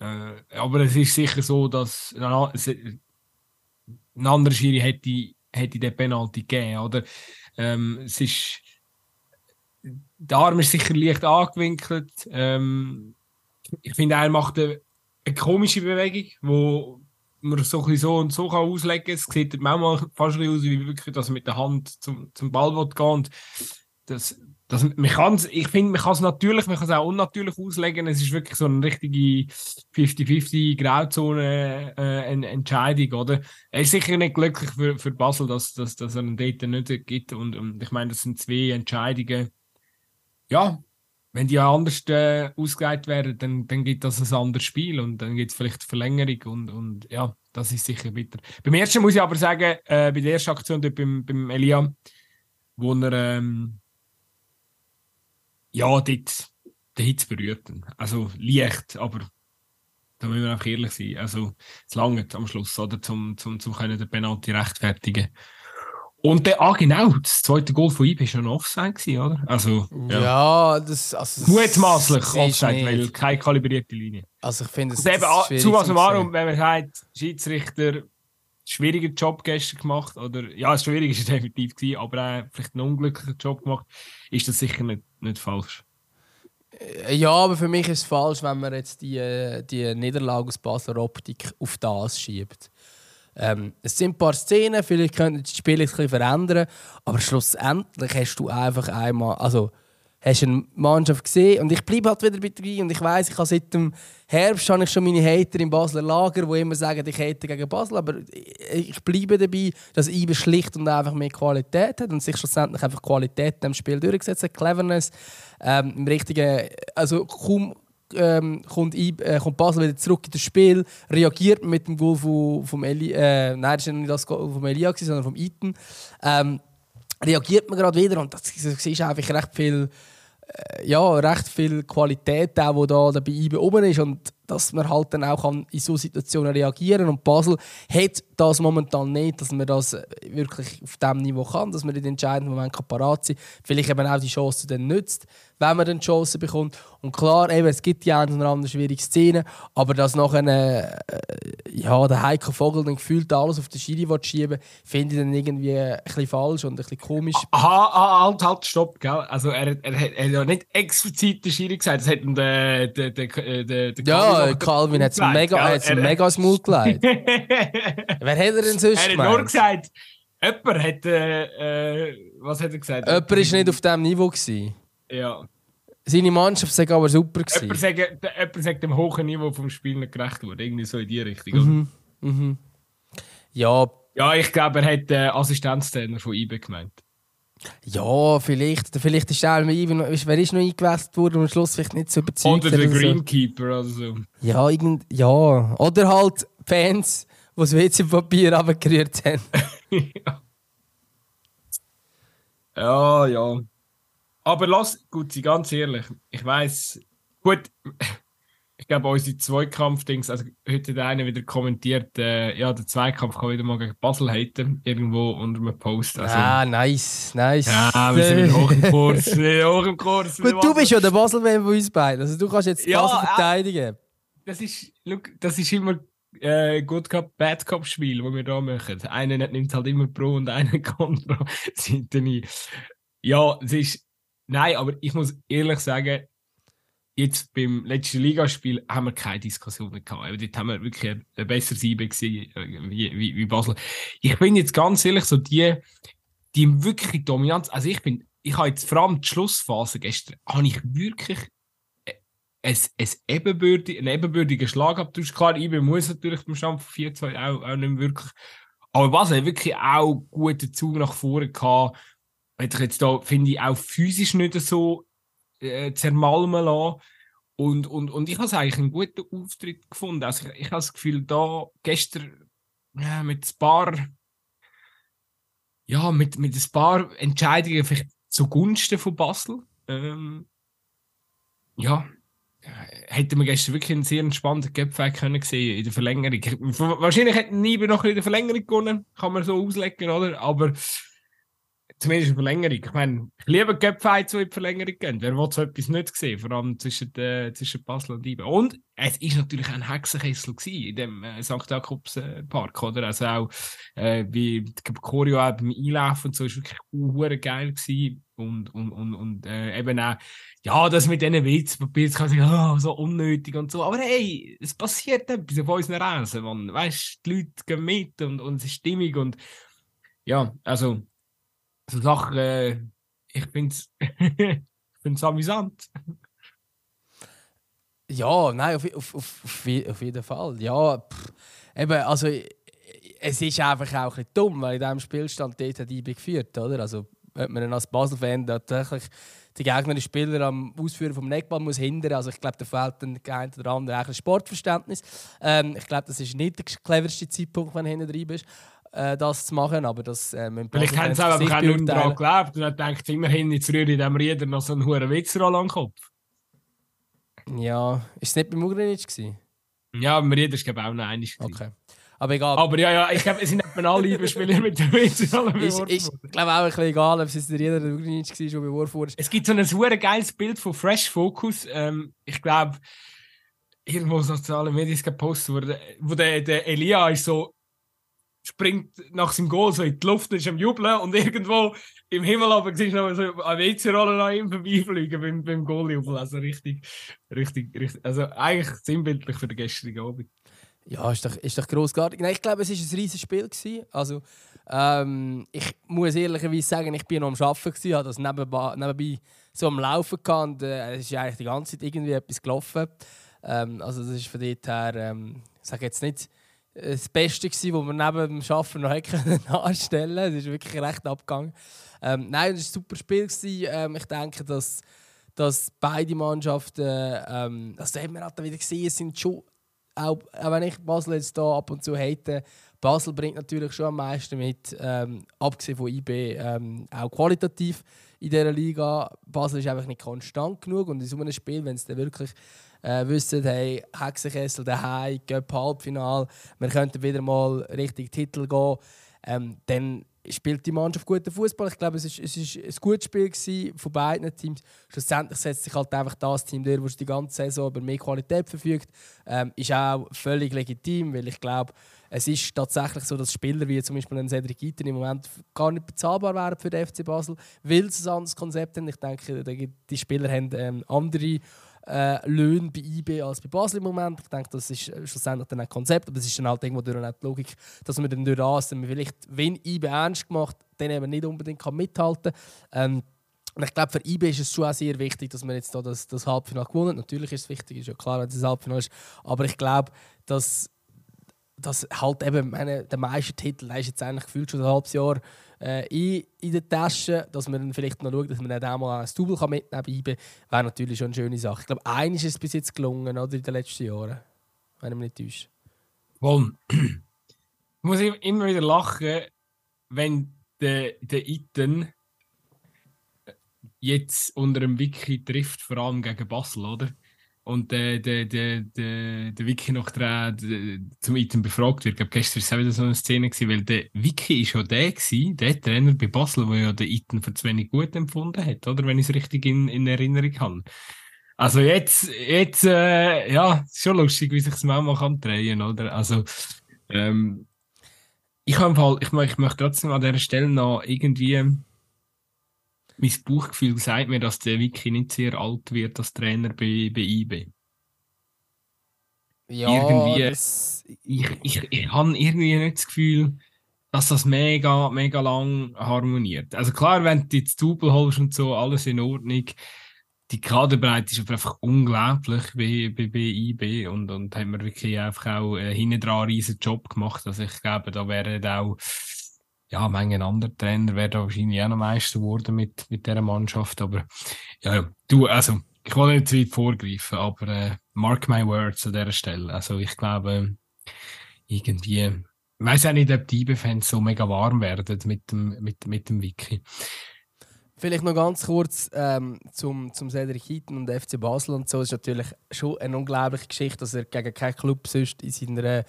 Äh, aber es ist sicher so, dass ein, anderer Schiri hätte, hätte den Penalty gegeben. Oder? Ähm, es ist, der Arm ist sicher leicht angewinkelt. Ähm, ich finde, er macht eine, eine, komische Bewegung, wo man so, so und so kann auslegen kann. Es sieht manchmal fast aus, wie wirklich, dass er mit der Hand zum, zum Ball geht. Und das, das, man kann's, ich finde, man kann es natürlich, man kann es auch unnatürlich auslegen. Es ist wirklich so eine richtige 50-50 Grauzone äh, Entscheidung, oder? Er ist sicher nicht glücklich für, für Basel, dass, dass, dass er einen dort nicht gibt. Und, und ich meine, das sind zwei Entscheidungen. Ja, wenn die anders äh, ausgelegt werden, dann, dann gibt das ein anderes Spiel und dann gibt es vielleicht Verlängerung und, und ja, das ist sicher bitter. Beim ersten muss ich aber sagen, äh, bei der ersten Aktion dort beim, beim Elia, wo er ähm, ja, dort, dort berührt ihn. Also leicht, aber da müssen wir auch ehrlich sein. Also, es langt am Schluss, oder? Zum, zum, zum können den Penalty rechtfertigen. Und der, ah, genau, das zweite Goal von ihm war schon Offside, gewesen, oder? Also, ja, ja das, also, Mutmaßlich Offside, weil keine kalibrierte Linie. Also, ich finde es. eben, ah, zu was warum, wenn man sagt, Schiedsrichter, schwieriger Job gestern gemacht, oder, ja, schwierig ist es definitiv gewesen, aber auch vielleicht einen unglücklichen Job gemacht, ist das sicher nicht, nicht falsch. Äh, ja, aber für mich ist es falsch, wenn man jetzt die, äh, die Niederlage aus Basler Optik auf das schiebt. Ähm, es sind ein paar Szenen, vielleicht könnten die Spiele ein bisschen verändern, aber schlussendlich hast du einfach einmal, also hast eine Mannschaft gesehen und ich bleibe halt wieder bei dabei und ich weiß, ich habe seit dem Herbst habe ich schon meine Hater im Basler Lager, die immer sagen, ich hate gegen Basel, aber ich bleibe dabei, dass IBE schlicht und einfach mehr Qualität hat und sich schlussendlich einfach Qualität im Spiel durchgesetzt hat, Cleverness, ähm, im richtigen, also kaum ähm, kommt, äh, kommt Basel wieder zurück in das Spiel, reagiert mit dem Goal von, vom Eli, äh, nein, das war nicht das Goal vom Elia, sondern vom Eaton. Ähm, reagiert man gerade wieder und das, ist einfach recht viel, äh, ja, recht viel Qualität, auch, die da dabei oben ist und dass man halt dann auch in so Situationen reagieren kann. Und Basel hat das momentan nicht, dass man das wirklich auf diesem Niveau kann, dass man in den entscheidenden Momenten parat sein kann. Vielleicht eben auch die Chance dann nützt wenn man dann die Chance bekommt. Und klar, eben, es gibt die eine oder andere schwierige Szene, aber dass nachher äh, ja, der Heiko Vogel dann gefühlt alles auf den Schiri schieben finde ich dann irgendwie ein bisschen falsch und ein bisschen komisch. Aha, halt, halt, stopp, gell? Also er, er, er, er hat ja nicht explizit den Schiri gesagt, das hat der, der, der, der, der Ja, Calvin hat es mega, hat's mega Smooth gelegt. Wer hat er denn sonst Er hat nur gesagt, jemand hat, äh, äh, was hat er gesagt? Jemand war nicht auf diesem Niveau. Gewesen. Ja. Seine Mannschaft sei aber super gewesen. Jemand sagt, jemand sagt dem hohen Niveau vom Spiel nicht gerecht wurde. Irgendwie so in die Richtung. Mhm. Mhm. Ja. Ja, ich glaube, er hat den Assistenztrainer von IBE gemeint. Ja, vielleicht. Vielleicht ist er wer ist noch eingewechselt worden und am Schluss vielleicht nicht so überzeugt. Oder der Greenkeeper oder so. Ja, irgend, ja. Oder halt Fans, die das WC-Papier abgerührt haben. ja. Ja, ja. Aber lass, gut, sie ganz ehrlich, ich weiß, gut, ich glaube, unsere Zweikampf-Dings, also heute hat einer wieder kommentiert, äh, ja, der Zweikampf kann wieder mal gegen Basel haten, irgendwo unter einem Post. Also, ah, nice, nice. Ja, wir sind hoch im Kurs, hoch im Kurs. Gut, du bist ja der Basel-Fan von uns beiden, also du kannst jetzt ja, Basel verteidigen. Äh, das ist, look, das ist immer äh, Good Cup, Bad Cup Spiel, das wir da machen. Einer nimmt halt immer Pro und einer Contra. ja, es ist, Nein, aber ich muss ehrlich sagen, jetzt beim letzten Ligaspiel haben wir keine Diskussion mehr gehabt. Dort haben wir wirklich ein, besseres IB gesehen, äh, wie, wie, wie, Basel. Ich bin jetzt ganz ehrlich, so die, die wirkliche Dominanz, also ich bin, ich habe jetzt vor allem die Schlussphase gestern, habe ich wirklich ein, ein ebenbürtig, einen ebenbürtigen Schlagabtausch. Klar, IB muss natürlich beim Stand von 4-2 auch, auch nicht wirklich. Aber Basel hat wirklich auch guten Zug nach vorne gehabt hat sich jetzt da, finde ich, auch physisch nicht so äh, zermalmen lassen. Und, und, und ich habe es eigentlich einen guten Auftritt gefunden. Also ich, ich habe das Gefühl, da gestern ja, mit ein paar, ja, mit, mit ein paar Entscheidungen vielleicht zugunsten von Basel. Ähm, ja, hätte man gestern wirklich einen sehr entspannten Gapfight können sehen in der Verlängerung. Wahrscheinlich hätten Niebe noch in der Verlängerung gewonnen, kann man so auslegen, oder? Aber zumindest eine Verlängerung. Ich meine, ich liebe Göpfights, die in die Verlängerung gehen. Wer will so etwas nicht sehen, vor allem zwischen, äh, zwischen Basel und Ibe. Und es war natürlich ein Hexenkessel in dem äh, St. Jakobs äh, Park, oder? Also auch äh, wie Choreo auch beim Einlaufen und so, ist wirklich uh, geil gewesen. Und, und, und, und äh, eben auch, ja, das mit diesen Witzpapieren kann sich oh, so unnötig und so. Aber hey, es passiert etwas auf unseren Reisen, man. Weißt die Leute gehen mit und, und es ist stimmig und ja, also so Sachen, äh, ich finde es ich amüsant. Ja, nein, auf, auf, auf, auf jeden Fall. Ja, pff, eben, also es ist einfach auch ein dumm, weil in diesem Spielstand dort hat IB geführt, oder? Also, wenn man als Basel-Fan tatsächlich die gegnerischen Spieler am Ausführen vom Neckball muss hindern. Also ich glaube, da fehlt dann ein oder andere ein Sportverständnis. Ähm, ich glaube, das ist nicht der cleverste Zeitpunkt, wenn du hinten drin bist äh, das zu machen, aber das äh, Vielleicht haben sie einfach auch nicht daran geglaubt und dann denkt immerhin jetzt früher in diesem Rieder noch so einen hohen Witzroll am Kopf. Ja, ist es nicht beim Ugrinic gewesen? Ja, beim Rieder ist glaube ich auch noch einig. Okay. Aber egal. Aber ja, ja, ich glaube, es sind nicht alle Spieler mit der Witzroll Ich, ich glaube auch ein bisschen egal, ob es der Rieder oder der Ugrinic war, schon beworfen wurde. Es gibt so ein super geiles Bild von Fresh Focus. Ähm, ich glaube, irgendwo auf sozialen Medien gepostet wurde, wo der, der Elia ist so springt nach seinem Goal so in die Luft und ist am Jubeln und irgendwo im Himmel aber siehst du noch so eine WC-Rolle an ihm vorbeifliegen beim, beim Goaljubel. Also richtig, richtig, richtig, also eigentlich sinnbildlich für den gestrigen Abend. Ja, ist doch, ist doch grossartig. Nein, ich glaube, es war ein riesiges Spiel. Gewesen. Also, ähm, ich muss ehrlicherweise sagen, ich war noch am Arbeiten, gewesen, habe das nebenbei, nebenbei so am Laufen gehabt und äh, es ist eigentlich die ganze Zeit irgendwie etwas gelaufen. Ähm, also das ist von dort her, ähm, ich sage jetzt nicht das Beste gewesen, was wir neben dem Arbeiten noch hätten anstellen Es ist wirklich recht abgegangen. Ähm, nein, es war ein super Spiel. Ähm, ich denke, dass, dass beide Mannschaften, ähm, das haben wir halt wieder gesehen, sind schon auch, auch wenn ich Basel jetzt hier ab und zu hate, Basel bringt natürlich schon am meisten mit, ähm, abgesehen von IB, ähm, auch qualitativ in dieser Liga. Basel ist einfach nicht konstant genug und in so einem Spiel, wenn es dann wirklich äh, wissen, hey, Hexenkessel daheim, Göpp Halbfinal, wir könnten wieder mal Richtung Titel gehen, ähm, dann spielt die Mannschaft guten Fußball. Ich glaube, es ist, es ein gutes Spiel von beiden Teams. Schlussendlich setzt sich halt einfach das Team durch, das die ganze Saison über mehr Qualität verfügt. Ähm, ist auch völlig legitim, weil ich glaube, es ist tatsächlich so, dass Spieler wie zum Beispiel ein Cedric Iten im Moment gar nicht bezahlbar wären für den FC Basel, weil sie ein anderes Konzept haben. Ich denke, die Spieler haben ähm, andere äh, Löhne bei IB als bei Basel im Moment. Ich denke, das ist schlussendlich dann ein Konzept, aber es ist dann halt irgendwo durch die Logik, dass man dann durch das, dann vielleicht, wenn IB ernst gemacht, dann eben nicht unbedingt kann mithalten kann. Ähm, und ich glaube, für IB ist es schon auch sehr wichtig, dass man jetzt da das, das Halbfinale gewonnen hat. Natürlich ist es wichtig, ist ja klar, wenn es das Halbfinale ist. Aber ich glaube, dass dass halt eben meine, der meiste Titel der ist jetzt eigentlich gefühlt schon ein halbes Jahr äh, in, in der Tasche, dass man vielleicht noch schaut, dass man dann auch mal ein Double mitnehmen kann, wäre natürlich schon eine schöne Sache. Ich glaube, eines ist es bis jetzt gelungen, oder, in den letzten Jahren, wenn ich mich nicht täusche. Ich muss immer wieder lachen, wenn der, der Iten jetzt unter dem Wiki trifft, vor allem gegen Basel, oder? Und der, der, der, der, der Wiki noch zum Item befragt wird. Ich glaube, gestern war es auch wieder so eine Szene, gewesen, weil der Wiki ist ja der gewesen, der Trainer bei Basel, der ja den Item für zu wenig gut empfunden hat, oder? Wenn ich es richtig in, in Erinnerung habe. Also jetzt, jetzt, äh, ja, ist schon lustig, wie sich das manchmal kann drehen, oder? Also, ähm, ich habe Fall, ich, ich möchte trotzdem an dieser Stelle noch irgendwie, mein Bauchgefühl sagt mir, dass der Wiki nicht sehr alt wird als Trainer bei, bei IB. Ja, irgendwie, das... ich, ich, ich habe irgendwie nicht das Gefühl, dass das mega, mega lang harmoniert. Also klar, wenn du jetzt Double holst und so, alles in Ordnung. Die Kaderbreite ist einfach unglaublich bei, bei, bei IB und, und haben wir wirklich einfach auch äh, hinten dran einen riesen Job gemacht. Also ich glaube, da wären auch ja, Mengen anderer Trainer wäre da wahrscheinlich auch noch Meister geworden mit, mit dieser Mannschaft. Aber ja, du, also, ich will nicht zu weit vorgreifen, aber äh, mark my words an dieser Stelle. Also, ich glaube, irgendwie, ich weiß auch nicht, ob die IB-Fans so mega warm werden mit dem, mit, mit dem Wiki. Vielleicht noch ganz kurz ähm, zum, zum Cedric Heaton und FC Basel und so. Es ist natürlich schon eine unglaubliche Geschichte, dass er gegen keinen Club sonst in seiner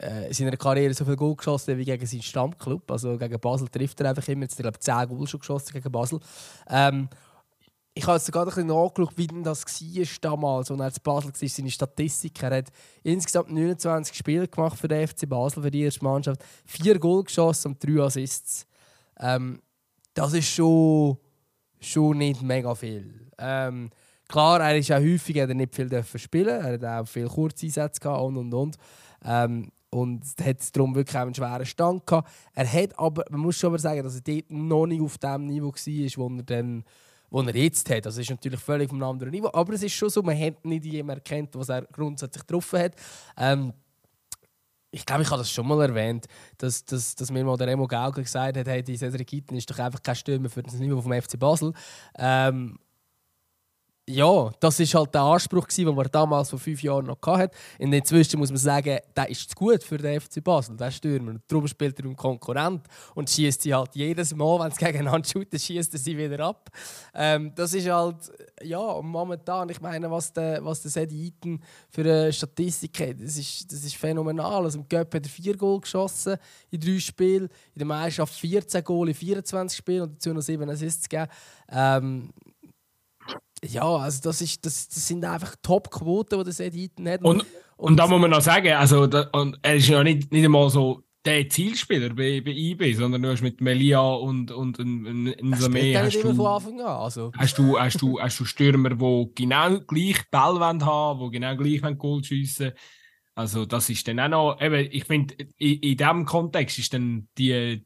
äh, in seiner Karriere so viel Goal geschossen wie gegen seinen Stammclub. Also gegen Basel trifft er einfach immer. Jetzt, ich glaube, 10 Goal schon geschossen gegen Basel. Ähm, ich habe jetzt gerade ein bisschen nachgeschaut, wie denn das war damals, als er zu Basel war, seine Statistik. Er hat insgesamt 29 Spiele gemacht für den FC Basel, für die erste Mannschaft. Vier Goal geschossen und drei Assists. Ähm, das ist schon, schon nicht mega viel. Ähm, klar, er ist auch häufig er nicht viel spielen. Er hat auch viel Kurzeinsätze gehabt und und und. Ähm, und hat darum wirklich auch einen schweren Stand gehabt. Er hat aber, man muss schon aber sagen, dass er dort noch nicht auf dem Niveau war, wo er dann wo er jetzt hat. Das ist natürlich völlig vom anderen Niveau. Aber es ist schon so, man hat nicht jemanden erkannt, was er grundsätzlich getroffen hat. Ähm, ich glaube, ich habe das schon mal erwähnt, dass, dass, dass mir mal der Remo Gauger gesagt hat, hey, die Cedric Itten ist doch einfach kein Stürmer für das Niveau vom FC Basel. Ähm, ja, das ist halt der Anspruch, den man damals vor fünf Jahren noch hatte. Und inzwischen muss man sagen, der ist zu gut für den FC Basel, der Stürmer. Und darum spielt er im Konkurrent und schießt sie halt jedes Mal, wenn sie gegeneinander shooten, schießt er sie wieder ab. Ähm, das ist halt, ja, momentan, ich meine, was der, was der Sedi Eaton für eine Statistik hat, das ist, das ist phänomenal. Also im Cup hat er vier Goal geschossen in drei Spielen, in der Meisterschaft 14 Goal in 24 Spielen und dazu noch sieben Assists gegeben. Ähm, ja, also das, ist, das, das sind einfach Top-Quoten, die der Seth Eaton hat. Und, und, und da muss man noch sagen, also da, und er ist ja nicht, nicht einmal so der Zielspieler bei, bei IB, sondern du hast mit Melia und, und ein Samé. Hast du, von Anfang an. Also. Hast, du, hast, du, hast du Stürmer, die genau gleich Ball haben, die genau gleich Goal schiessen Also, das ist dann auch noch. Eben, ich finde, in, in diesem Kontext ist dann die,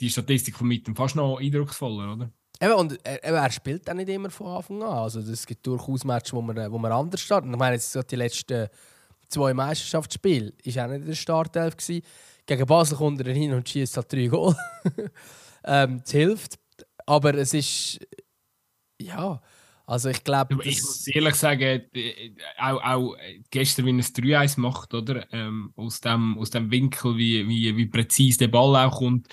die Statistik von Mitten fast noch eindrucksvoller, oder? Eben, und er, er, spielt auch nicht immer von Anfang an. Also, es gibt durchaus Matches, wo man, wo man anders startet. Ich meine, jetzt die letzten zwei Meisterschaftsspiele war auch nicht der Startelf. Gewesen. Gegen Basel kommt er hin und schießt halt drei Goal. ähm, das hilft. Aber es ist. Ja. Also ich glaube. Ich muss ehrlich sagen, äh, auch, auch gestern, wie er es 3-1 macht, oder? Ähm, aus, dem, aus dem Winkel, wie, wie, wie präzise der Ball auch kommt.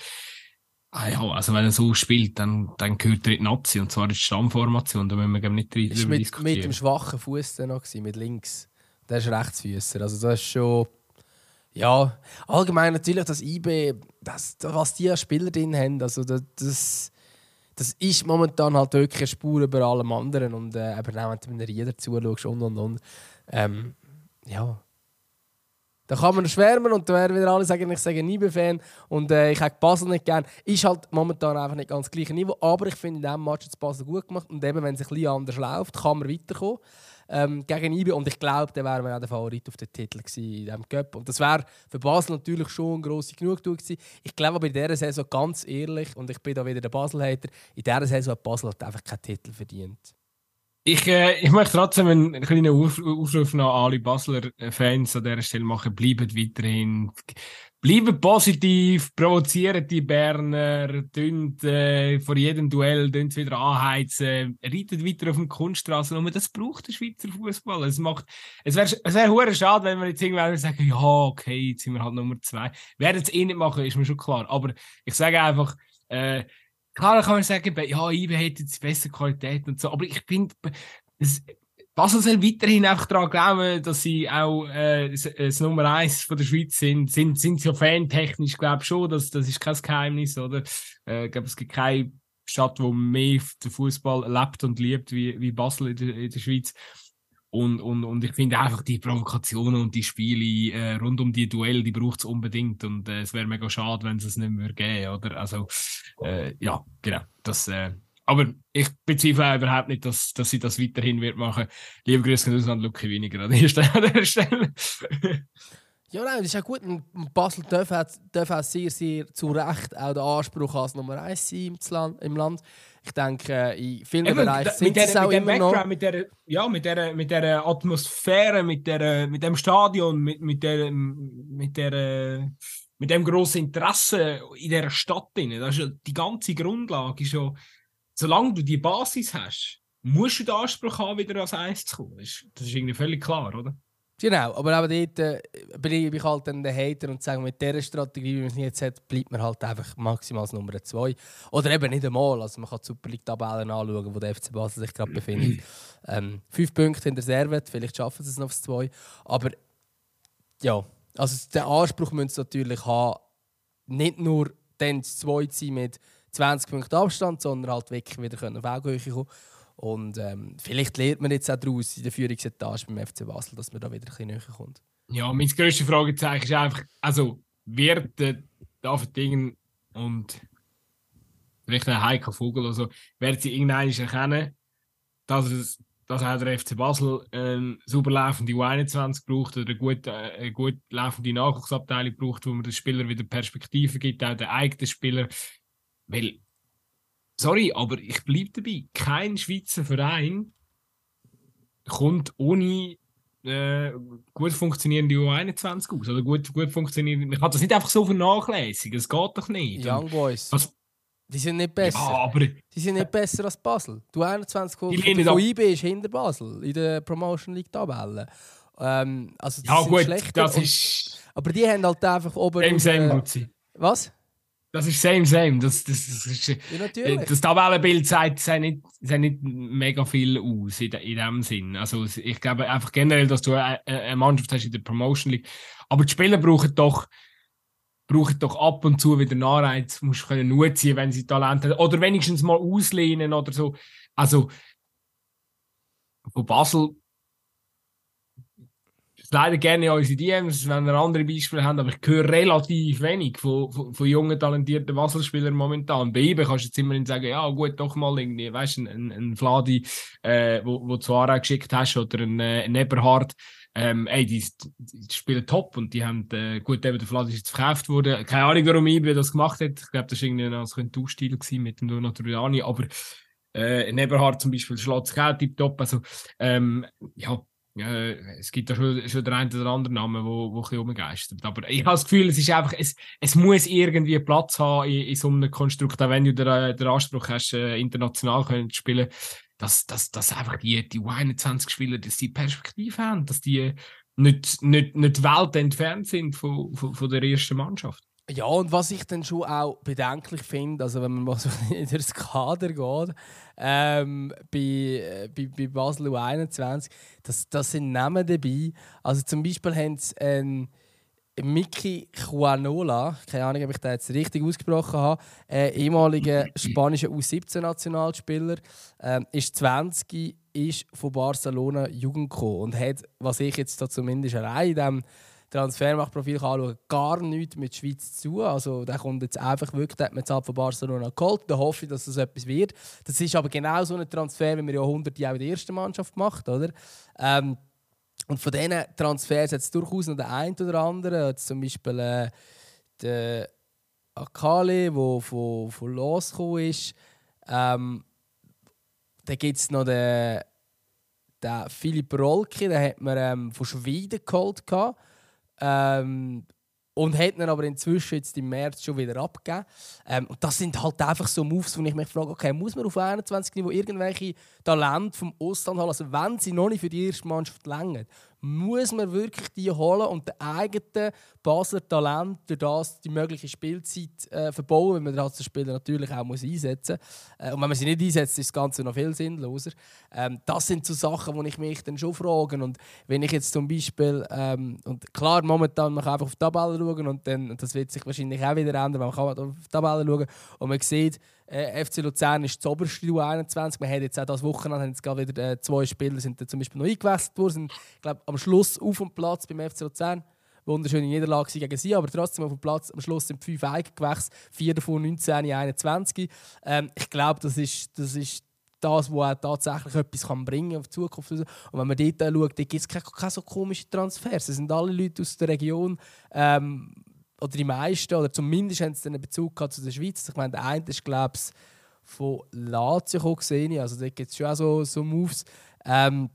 Ah ja, also wenn er so spielt, dann, dann gehört er in die Nazi, und zwar in die Stammformation, da müssen wir nicht drüber mit, diskutieren. Mit dem schwachen Fuß noch, mit links. Der ist Rechtsfüßer. Also das ist schon... Ja, allgemein natürlich das IB, das, was die Spieler drin haben, also das, das, das ist momentan halt wirklich eine Spur über allem anderen und äh, eben auch wenn du Rieder zuschaust und und und. Ähm, ja, da kann man schwärmen und da werden wieder alle sagen, ich sage IB-Fan und äh, ich habe Basel nicht gern. Ist halt momentan einfach nicht ganz das gleiche Niveau, aber ich finde in diesem Match hat Basel gut gemacht und eben, wenn es ein bisschen anders läuft, kann man weiterkommen ähm, gegen IB. Und ich glaube, dann wären wir auch der Favorit auf den Titel gewesen in diesem Cup. Und das wäre für Basel natürlich schon eine grosse Genugtuung gewesen. Ich glaube aber in dieser Saison, ganz ehrlich, und ich bin da wieder der Basel-Hater, in dieser Saison hat Basel halt einfach keinen Titel verdient. Ich, äh, ich möchte trotzdem einen kleinen Aufruf an alle Basler Fans an dieser Stelle machen. Bleibt weiterhin bleiben positiv, provozieren die Berner, tönt äh, vor jedem Duell tönt wieder anheizen, reitet weiter auf dem Kunststraße. Und das braucht der Schweizer Fußball. Es macht, es wäre, es wäre schade, wenn wir jetzt irgendwann sagen, ja, okay, jetzt sind wir halt Nummer zwei. Werden es eh nicht machen, ist mir schon klar. Aber ich sage einfach, äh, klar kann man sagen, ja, IBE hat jetzt bessere Qualität und so. Aber ich finde, Basel soll weiterhin einfach daran glauben, dass sie auch äh, das, das Nummer 1 von der Schweiz sind. Sind, sind sie ja fantechnisch, glaube ich schon. Das, das ist kein Geheimnis, oder? Äh, ich glaube, es gibt keine Stadt, wo mehr den Fußball lebt und liebt wie, wie Basel in der, in der Schweiz. Und, und, und ich finde einfach die Provokationen und die Spiele äh, rund um die Duell, die braucht es unbedingt. Und äh, es wäre mega schade, wenn es nicht mehr gäbe, oder? Also, äh, ja, genau. Das, äh, aber ich bezweifle überhaupt nicht, dass, dass sie das weiterhin wird machen. Liebe Grüße an Lucky weniger an dieser Stelle. Ja, nein, das ist ja gut. Basel darf, darf auch sehr, sehr zu Recht auch den Anspruch als Nummer 1 sein im Land. Ich denke, in vielen Eben, Bereichen sind es auch immer noch. Mit der, ja, mit der, mit der Atmosphäre, mit, der, mit dem Stadion, mit, mit, der, mit, der, mit dem grossen Interesse in dieser Stadt. Das ist ja, die ganze Grundlage ist ja solange du die Basis hast, musst du den Anspruch haben, wieder als Eins zu kommen. Das ist, das ist irgendwie völlig klar, oder? Genau, aber auch dort äh, bleibe ich halt dann der Hater und sage, mit dieser Strategie, wie man es jetzt hat, bleibt man halt einfach maximal als Nummer 2. Oder eben nicht einmal. Also man kann die Super League-Tabellen anschauen, wo der FC Basel sich gerade befindet. ähm, fünf Punkte in der Servet, vielleicht schaffen sie es noch aufs 2. Aber ja, also den Anspruch müssen sie natürlich haben, nicht nur dann das 2 zu sein mit 20 Punkte Abstand, sondern halt wirklich wieder auf Augenhöhe kommen. Und ähm, vielleicht lernt man jetzt auch daraus in der Führungsetage beim FC Basel, dass man da wieder ein bisschen näher kommt. Ja, mein grösstes Fragezeichen ist einfach, also wird der David Dingen und vielleicht ein Heiko Vogel oder so, werden sie irgendwann erkennen, dass es dass auch der FC Basel eine super laufende U21 braucht oder eine gut, äh, eine gut laufende Nachwuchsabteilung braucht, wo man den Spieler wieder Perspektive gibt, auch den eigenen Spieler weil, sorry, aber ich bleibe dabei. Kein Schweizer Verein kommt ohne äh, gut funktionierende U21 aus. Oder gut, gut funktionierende. Man kann das nicht einfach so vernachlässigen. Das geht doch nicht. Young Boys. Was, die sind nicht besser. Ja, aber... Die sind nicht besser als Basel. Du 21 von, IB ist hinter Basel in der Promotion League Tabelle. Ähm, also ja gut, das ist... aber die haben halt einfach oben... Im äh, Was? Das ist same, same. Das, das, das, ist, ja, natürlich. das Tabellenbild sagt, sagt, nicht, sagt nicht mega viel aus in, in dem Sinn. Also ich glaube einfach generell, dass du eine, Mannschaft hast in der Promotion League. Aber die Spieler brauchen doch, brauchen doch ab und zu wieder Anreiz, musst können nutzen, wenn sie Talent haben. Oder wenigstens mal auslehnen oder so. Also von Basel leider gerne in unsere DMs, wenn ihr andere Beispiele habt, aber ich höre relativ wenig von, von, von jungen, talentierten Wasserspielern momentan. Bei IBE kannst du jetzt immerhin sagen, ja gut, doch mal irgendwie, weißt du, ein, ein Fladi, äh, wo, wo du Ara geschickt hast, oder ein, äh, ein Eberhard, ähm, ey, die, die, spielen top und die haben, äh, gut, eben der Vlad ist jetzt verkauft worden. Keine Ahnung, warum IBE das gemacht hat. Ich glaube, das war irgendwie ein Taussstil mit dem Triani, aber äh, Eberhard zum Beispiel schlägt sich auch tiptop. Also, ähm, ja, äh, es gibt da schon, schon den einen oder anderen Namen, wo, wo ein bisschen rumgeistert. Aber ich habe das Gefühl, es ist einfach, es, es muss irgendwie Platz haben in, in so einem Konstrukt, auch wenn du den, den Anspruch hast, äh, international können spielen, dass, dass, dass einfach die, die U21-Spieler, dass die Perspektive haben, dass die nicht, nicht, nicht Welt entfernt sind von, von, von der ersten Mannschaft. Ja, und was ich dann schon auch bedenklich finde, also wenn man mal so in das Kader geht, ähm, bei, äh, bei, bei Basel U21, das, das sind Namen dabei. Also zum Beispiel haben sie einen Miki Juanola, keine Ahnung, ob ich das jetzt richtig ausgesprochen habe, äh, ehemaliger spanischer U17-Nationalspieler, äh, ist 20, ist von Barcelona Jugend gekommen und hat, was ich jetzt da zumindest allein in diesem Transfermachtprofil anschauen, gar nichts mit der Schweiz zu. Also der kommt jetzt einfach wirklich, der hat man jetzt von Barcelona geholt. Da hoffe ich, dass das etwas wird. Das ist aber genau so ein Transfer, wie wir ja 100 Jahre in der ersten Mannschaft gemacht oder? Ähm, und von diesen Transfers hat es durchaus noch den einen oder anderen. Jetzt zum Beispiel äh, der Akali, der von, von Los ist. Ähm, dann gibt es noch den, den Philipp Rolke, den hat man ähm, von Schweden geholt. Ähm, und hat ihn aber inzwischen jetzt im März schon wieder abgegeben. Ähm, und das sind halt einfach so Moves, wo ich mich frage, okay, muss man auf 21 Niveau irgendwelche Talente vom Ausland holen, also wenn sie noch nicht für die erste Mannschaft länger, muss man wirklich die holen und den eigenen Basler Talent durch das die mögliche Spielzeit äh, verbauen, wenn man den als Spieler natürlich auch muss einsetzen muss. Äh, und wenn man sie nicht einsetzt, ist das Ganze noch viel sinnloser. Ähm, das sind so Sachen, die ich mich dann schon frage. Und wenn ich jetzt zum Beispiel, ähm, und klar, momentan man kann einfach auf die Tabelle schauen und dann, und das wird sich wahrscheinlich auch wieder ändern, man kann auf die Tabelle schauen und man sieht, äh, FC Luzern ist das oberste U21. Man hat jetzt auch das Wochenende haben jetzt gerade wieder äh, zwei Spieler sind zum Beispiel noch eingewechselt worden. Sind, glaub, am Schluss auf dem Platz beim FC Luzern. Wunderschöne Niederlage gegen sie, aber trotzdem auf dem Platz. Am Schluss sind fünf eingewechselt, vier davon 19, 21. Ähm, ich glaube, das ist, das ist das, was tatsächlich etwas bringen kann auf die Zukunft. Und wenn man dort schaut, gibt es keine, keine so komischen Transfers. Es sind alle Leute aus der Region. Ähm, oder die meisten, oder zumindest haben sie einen Bezug gehabt zu der Schweiz. Ich meine, der eine ist, glaube ich, von Lazio gesehen. Also da gibt es schon auch so, so Moves. Ähm,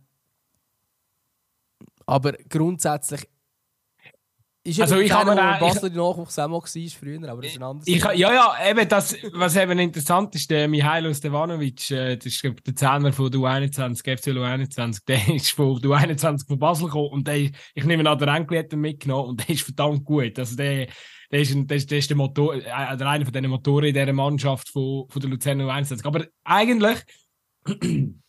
aber grundsätzlich ist also ich habe mir Basel die Nachwuchs auch mal war früher, aber das ist ein anderes ich, Ja, ja, eben das, was eben interessant ist, der Mihailo Stevanovic, äh, das ist der Zehner von der U21, FC U21, der ist von der U21 von Basel gekommen und der, ich nehme an, der Enkel hat ihn mitgenommen und der ist verdammt gut. Also der, der ist, ein, der, ist, der ist der Motor, äh, der einer von diesen Motoren in dieser Mannschaft von, von der Luzern U21. Aber eigentlich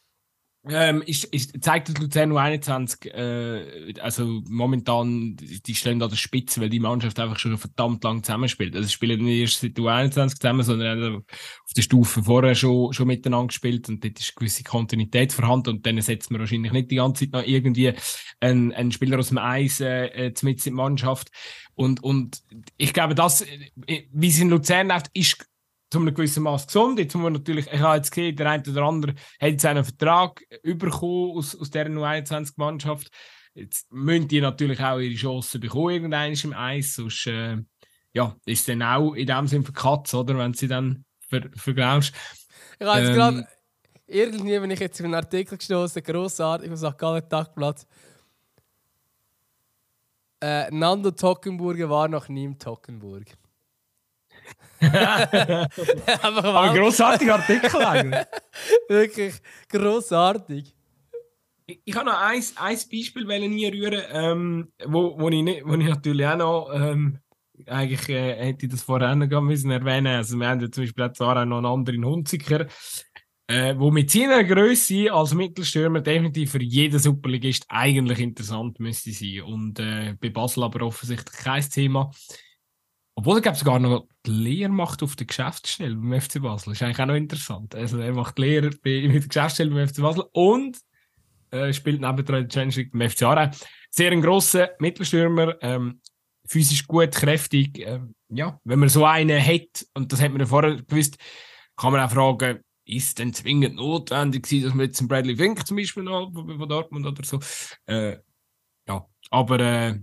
ähm, ist, ist, zeigt das Luzern U21, äh, also momentan, die stehen an der Spitze, weil die Mannschaft einfach schon verdammt lang zusammenspielt. Also, sie spielen nicht erst seit U21 zusammen, sondern auf der Stufe vorher schon, schon miteinander gespielt und dort ist gewisse Kontinuität vorhanden und dann setzt man wahrscheinlich nicht die ganze Zeit noch irgendwie einen, einen Spieler aus dem Eis äh, äh mit in die Mannschaft. Und, und ich glaube, das, äh, wie es in Luzern läuft, ist zu einem gewissen Maß gesund. Jetzt wir natürlich, ich habe jetzt gesehen, der eine oder andere hat jetzt einen Vertrag bekommen aus, aus dieser U21-Mannschaft. Jetzt müssen die natürlich auch ihre Chancen bekommen, irgendein im Eis, sonst äh, ja, ist dann auch in dem Sinne verkatzt, oder, wenn sie dann ver verglaubst. Ich habe jetzt ähm, gerade irgendwie, wenn ich jetzt auf einen Artikel gestoßen grossartig auf St. Gallen Tagblatt. Äh, Nando Tockenburger war noch nie im Tockenburg. Aber ein grossartiger Artikel eigentlich. Wirklich grossartig. Ich, ich habe noch ein, ein Beispiel nie rühren, ähm, wo, wo, ich nicht, wo ich natürlich auch noch ähm, eigentlich äh, hätte ich das vorher noch müssen erwähnen. Also wir haben ja zum Beispiel auch noch einen anderen Hunziker, äh, wo mit seiner Größe als Mittelstürmer definitiv für jeden Superligist eigentlich interessant müsste sein. Und äh, bei Basel aber offensichtlich kein Thema. Obwohl er glaube sogar noch die Lehre macht auf der Geschäftsstelle beim FC Basel. Ist eigentlich auch noch interessant. Also er macht Lehre bei, mit der Geschäftsstelle beim FC Basel und äh, spielt neben der Champions League beim FC Aarau. sehr ein grosser Mittelstürmer, ähm, physisch gut, kräftig. Ähm, ja, wenn man so einen hat, und das hat man ja vorher gewusst, kann man auch fragen, ist denn zwingend notwendig gewesen, dass man jetzt einen Bradley Fink zum Beispiel noch von Dortmund oder so. Äh, ja, aber äh,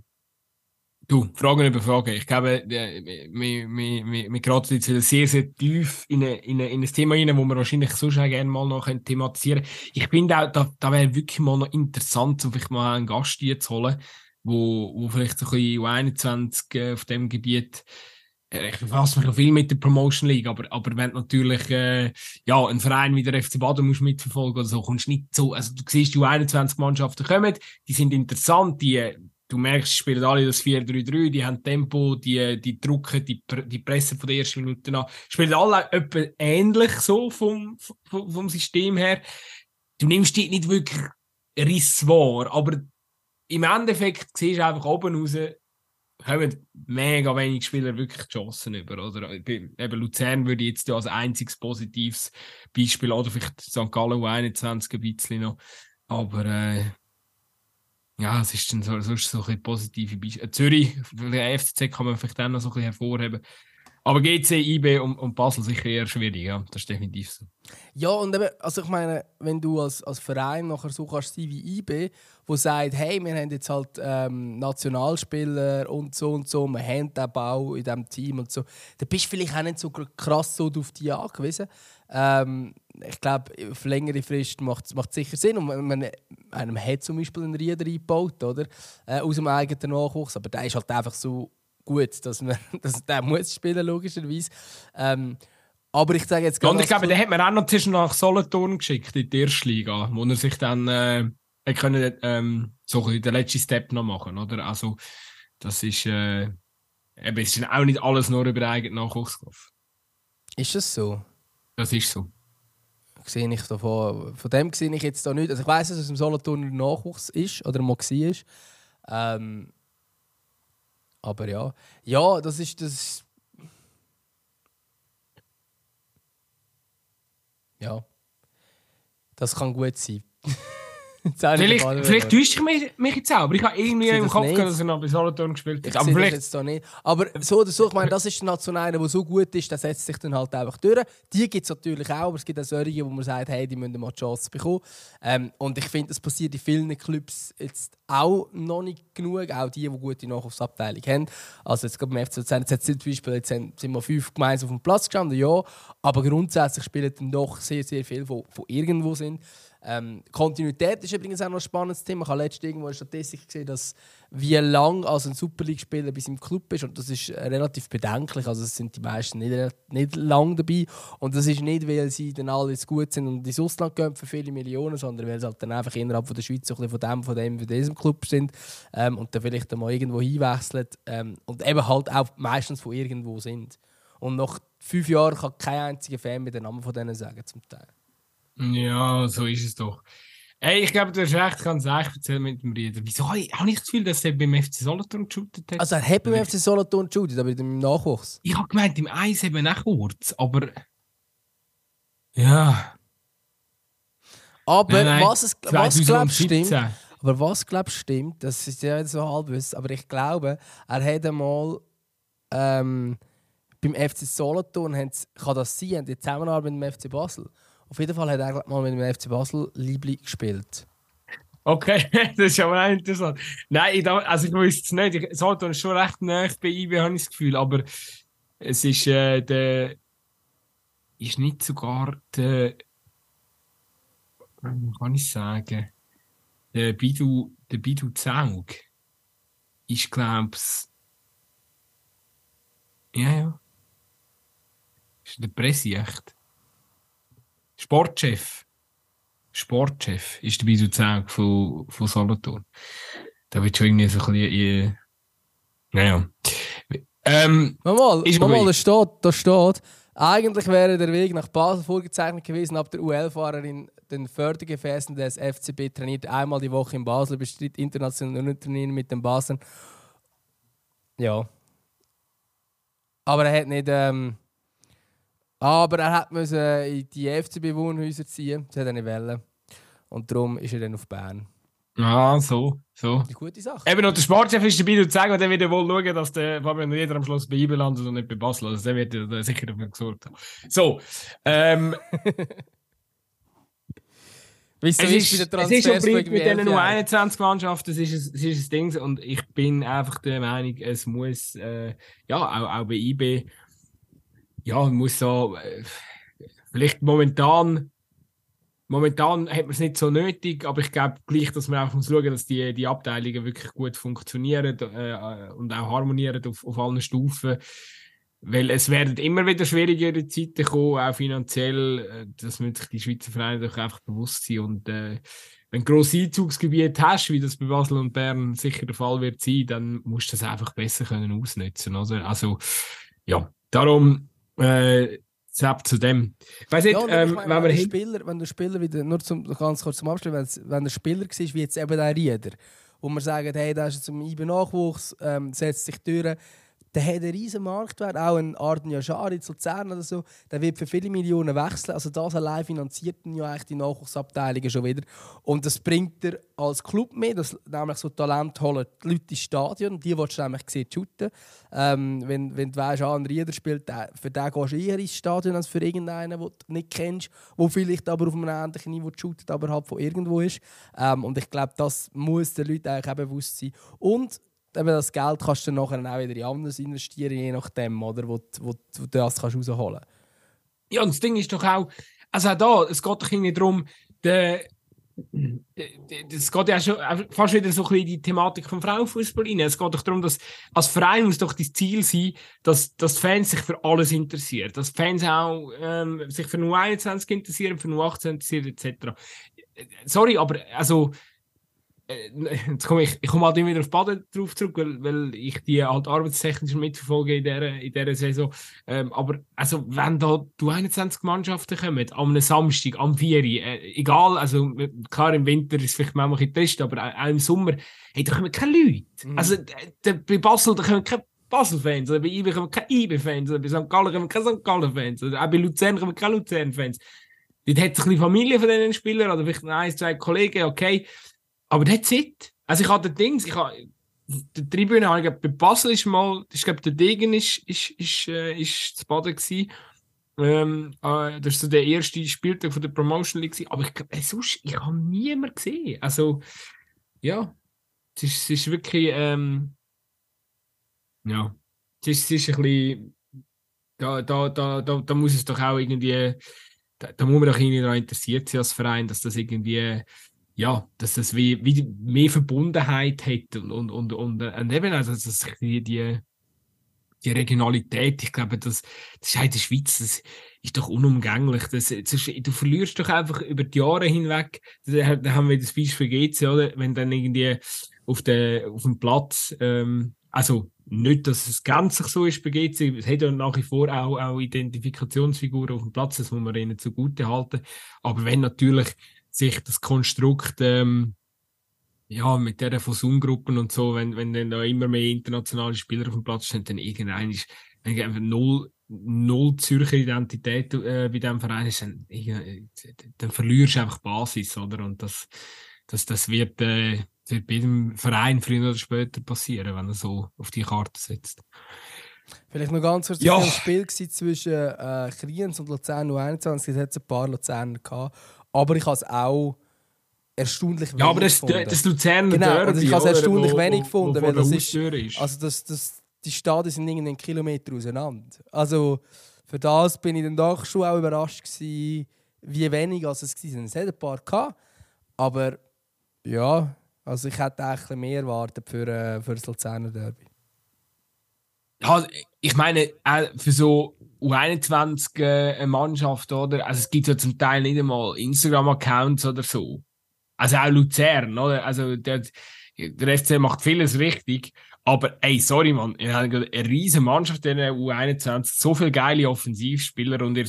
du, Fragen über Fragen. Ich glaube, wir, geraten jetzt sehr, sehr tief in, eine, in, eine, in ein Thema rein, wo wir wahrscheinlich so schon gerne mal noch thematisieren können. Ich finde auch, da, da wäre wirklich mal noch interessant, so vielleicht mal einen Gast hier zu holen, wo, wo vielleicht so ein bisschen U21 äh, auf dem Gebiet äh, ich befasse mich viel mit der Promotion League, aber, aber wenn natürlich äh, ja, ein Verein wie der FC Baden musst mitverfolgen oder so, kommst nicht so, also du siehst, die U21-Mannschaften kommen, die sind interessant, die, du merkst, spielen alle das 4-3-3, die haben Tempo, die, die drucken, die, die pressen von der ersten Minute an, spielen alle etwa ähnlich so vom, vom, vom System her. Du nimmst die nicht wirklich Riss wahr, aber im Endeffekt siehst du einfach oben raus, kommen mega wenig Spieler wirklich Chancen über. Oder eben Luzern würde ich jetzt als einziges positives Beispiel, oder vielleicht St. Gallen U21 ein bisschen noch. Aber äh, ja, es ist dann so, sonst so ein positive Beispiele. Äh, Zürich, der FCZ kann man vielleicht dann noch so ein bisschen hervorheben. Aber GC, IB und, und Basel sicher eher schwierig, ja. Das ist definitiv so. Ja, und eben, also ich meine, wenn du als, als Verein nachher so kannst sein wie IB, wo sagt, hey, wir haben jetzt halt ähm, Nationalspieler und so und so, wir haben den Bau in diesem Team und so, dann bist du vielleicht auch nicht so krass so auf die angewiesen. Ähm, ich glaube, auf längere Frist macht es sicher Sinn. Und man, einem hat zum Beispiel einen Rieder eingebaut, oder? Äh, aus dem eigenen Nachwuchs, aber der ist halt einfach so gut, dass man dass der muss spielen logischerweise. Ähm, aber ich sage jetzt Und ich glaube, den hat man auch noch zwischen nach Solothurn geschickt in die erste Liga, wo er sich dann äh, können, ähm, so den letzten Step noch machen, oder? Also das ist äh, eben, ist auch nicht alles nur über eigenen Nachwuchs Ist das so? Das ist so. Sehe ich davon, von dem sehe ich jetzt da nicht. Also ich weiß, dass es im Solothurn Nachwuchs ist oder mal war. Ähm, aber ja. Ja, das ist das. Ja. Das kann gut sein. vielleicht vielleicht täusche ich mich, mich jetzt auch, aber ich habe irgendwie im Kopf gehabt, dass er noch bei Solothurn gespielt hat. Aber vielleicht jetzt da nicht. Aber so oder so, ich meine, das ist der Nationale, der so gut ist, der setzt sich dann halt einfach durch. Die gibt es natürlich auch, aber es gibt auch solche, wo man sagt, hey, die müssen mal die Chance bekommen. Ähm, und ich finde, das passiert in vielen Clubs jetzt auch noch nicht genug, auch die, die gute Nachwuchsabteilung haben. Also jetzt gerade beim FC Luzern, jetzt zum Beispiel jetzt sind wir fünf gemeinsam auf dem Platz gestanden, ja, aber grundsätzlich spielen dann doch sehr, sehr viele, die von irgendwo sind. Ähm, Kontinuität ist übrigens auch noch ein spannendes Thema. Ich habe letztens irgendwo eine Statistik gesehen, dass wie lange also ein Super League-Spieler bis im Club ist. Und das ist äh, relativ bedenklich. Also es sind die meisten nicht, nicht lang dabei. Und das ist nicht, weil sie dann alle jetzt gut sind und ins Ausland gehen für viele Millionen, sondern weil sie halt dann einfach innerhalb von der Schweiz so ein bisschen von dem, von dem, von diesem Club sind ähm, und dann vielleicht mal irgendwo hinwechseln. Ähm, und eben halt auch meistens von irgendwo sind. Und nach fünf Jahren kann kein einziger Fan mehr den Namen von denen sagen, zum Teil. Ja, so ist es doch. Ey, ich glaube, du hast recht, ich kann es echt erzählen mit dem Rieder. Wieso habe ich, das Gefühl, dass er beim FC Solothurn geshootet hat? Also er hat beim FC Solothurn geshootet, aber im Nachwuchs. Ich habe gemeint, im Eis eben auch kurz, aber... Ja... Aber nein, nein, was, es, was glaubst stimmt, aber was glaubst stimmt, das ist ja so halbwiss, aber ich glaube, er hat einmal ähm, beim FC Solothurn, kann das sein, die Zusammenarbeit mit dem FC Basel, auf jeden Fall hat er mal mit dem FC Basel Liebli gespielt. Okay, das ist aber auch interessant. Nein, ich, also ich wüsste es nicht. Ich, Solothurn ist schon recht nah bei IB, habe ich das Gefühl. Aber es ist äh, der. Ist nicht sogar der. Wie kann ich sagen? Der Bidu, der Bidu Zaug ist, glaube ich. Ja, ja. Ist der Presse echt? Sportchef. Sportchef ist der Bisuzang von, von Solothurn. Da wird schon irgendwie so ein bisschen. Naja. Ähm, mal, ist mal, da steht, da steht, eigentlich wäre der Weg nach Basel vorgezeichnet gewesen, ab der UL-Fahrerin den Fördergefäßen des FCB trainiert einmal die Woche in Basel, bestritt internationale Turniere mit den Baseln. Ja. Aber er hat nicht. Ähm, aber er musste in die FCB-Wohnhäuser ziehen. Das hat er nicht wollen. Und darum ist er dann auf Bern. Ah, so. so. Eine gute Sache. Eben, und der Sportchef ist dabei und sagen, und der wird wohl schauen, dass der Fabian Rieder am Schluss bei IBE landet und nicht bei Basel. Also der wird ja sicher dafür gesorgt haben. So. Ähm, Wie es ist ist, es ist schon mit diesen nur U21-Mannschaften, es ist, ein- es ist ein Ding. Und ich bin einfach der Meinung, es muss, äh, ja, auch, auch bei IB, ja, muss so, äh, vielleicht momentan, momentan hat man es nicht so nötig, aber ich glaube gleich, dass man einfach schauen, dass die, die Abteilungen wirklich gut funktionieren äh, und auch harmonieren auf, auf allen Stufen. Weil es werden immer wieder schwierigere Zeiten kommen, auch finanziell. äh, Das müssen sich die Schweizer Vereine doch einfach bewusst sein. Und äh, wenn du grosse Einzugsgebiete hast, wie das bei Basel und Bern sicher der Fall wird sein, dann musst du das einfach besser können ausnutzen. Also, also ja, darum äh, selbst zu dem. Weiss nicht, Ja, ähm, meine, wenn wenn, Spieler, wenn du Spieler wieder, nur zum, ganz kurz zum Abschluss, wenn, wenn der Spieler war, wie jetzt eben der Rieder, wo wir sagen, hey, der ist jetzt im IB-Nachwuchs, ähm, setzt sich durch, der hat einen riesen Marktwert, auch ein Arden Yashari zu Luzern oder so, der wird für viele Millionen wechseln, also das allein finanziert ja eigentlich die Nachwuchsabteilungen schon wieder und das bringt er als Club mit, das, nämlich so Talent holen die Leute ins Stadion, die willst du nämlich sehen, shooten. Ähm, wenn, wenn du weißt, ah, ein Rieder spielt, für den gehst du eher ins Stadion als für irgendeinen, den du nicht kennst, der vielleicht aber auf einem ähnlichen Niveau shootet, aber halt von irgendwo ist. Ähm, und ich glaube, das muss den Leuten eigentlich auch bewusst sein. Und eben das Geld kannst du dann nachher auch wieder in anderes investieren, je nachdem, oder, wo, wo, wo du das kannst rausholen kannst. Ja, und das Ding ist doch auch, also auch da, es geht doch irgendwie darum, der, es geht ja schon fast wieder so ein bisschen in die Thematik vom Frauenfußball rein. Es geht doch darum, dass als Verein muss doch das Ziel sein, dass, dass die Fans sich für alles interessieren. Dass die Fans auch ähm, sich für nur 21 interessieren, für nur 18 interessieren, etc. Sorry, aber also jetzt komme ich, ich komme halt immer wieder auf Baden drauf zurück, weil, weil ich die halt arbeitstechnisch mitverfolge in dieser, in dieser Saison. Ähm, aber also, wenn da du 21 Mannschaften kommen, am Samstag, am 4 Uhr, äh, egal, also klar im Winter ist es vielleicht manchmal ein bisschen trist, aber auch, im Sommer, hey, da kommen keine Leute. Mhm. Also bei Basel, da kommen keine Basel-Fans, oder bei IB kommen keine IB-Fans, oder bei St. Gallen kommen keine St. Gallen-Fans, oder auch bei Luzern kommen keine Luzern-Fans. Dort hat es ein bisschen Familie von diesen Spielern, oder vielleicht ein, zwei Kollegen, okay. Aber that's it. Also ich hatte Dings, ich habe die Tribüne habe ich glaub, bei Basel ist mal, ich glaube der Degen ist ist ist äh, ist zu Baden gsi. Ähm, äh, das ist so der erste Spieltag von der Promotion League aber ich glaube sonst ich habe niemand gesehen. Also ja, es ist, es ist wirklich ähm, ja, es ist, es ist ein bisschen da, da, da, da, da muss es doch auch irgendwie da, da muss man doch irgendwie daran interessiert sein als Verein, dass das irgendwie ja, dass das wie, wie mehr Verbundenheit hat und, und, und, und, und eben also, dass die, die, die Regionalität, ich glaube, das, das ist halt in der Schweiz, das ist doch unumgänglich. Das, das ist, du verlierst doch einfach über die Jahre hinweg, da, da haben wir das Beispiel GC, oder? Wenn dann irgendwie auf, der, auf dem Platz, ähm, also nicht, dass es gänzlich so ist bei GC, es hat ja nach wie vor auch, auch Identifikationsfiguren auf dem Platz, das muss man ihnen zugute halten. Aber wenn natürlich sich das Konstrukt ähm, ja, mit der von Zoom-Gruppen und so, wenn, wenn dann da immer mehr internationale Spieler auf dem Platz stehen, dann irgendein ist wenn einfach null, null Zürcher Identität äh, bei diesem Verein ist, dann, irgendwie- dann verlierst du einfach Basis, oder? Und das, das, das wird, äh, wird bei jedem Verein früher oder später passieren, wenn er so auf die Karte setzt. Vielleicht noch ganz kurz, Ja. ein Spiel zwischen äh, Kriens und Luzern U21, es hat ein paar Luzerner gehabt, aber ich habe es auch erstaunlich Ja, aber wenig das, gefunden. das Luzerner Genau, Derby, also ich habe es erstaunlich wo- wenig gefunden, weil das ist- ist. Also das, das, die Stadien sind irgendwie einen Kilometer auseinander. Also für das bin ich dann doch schon auch überrascht gewesen, wie wenig als es waren. Es hat ein paar gehabt, aber ja, also ich hätte eigentlich mehr erwartet für, äh, für das Luzerner Derby. Ja, ich meine, für so U21 äh, oder? Also es gibt ja zum Teil nicht einmal Instagram-Accounts oder so. Also auch Luzern, oder? Also der, der FC macht vieles richtig. Aber ey, sorry, Mann, ihr habt eine riesige Mannschaft in der U21, so viele geile Offensivspieler und ihr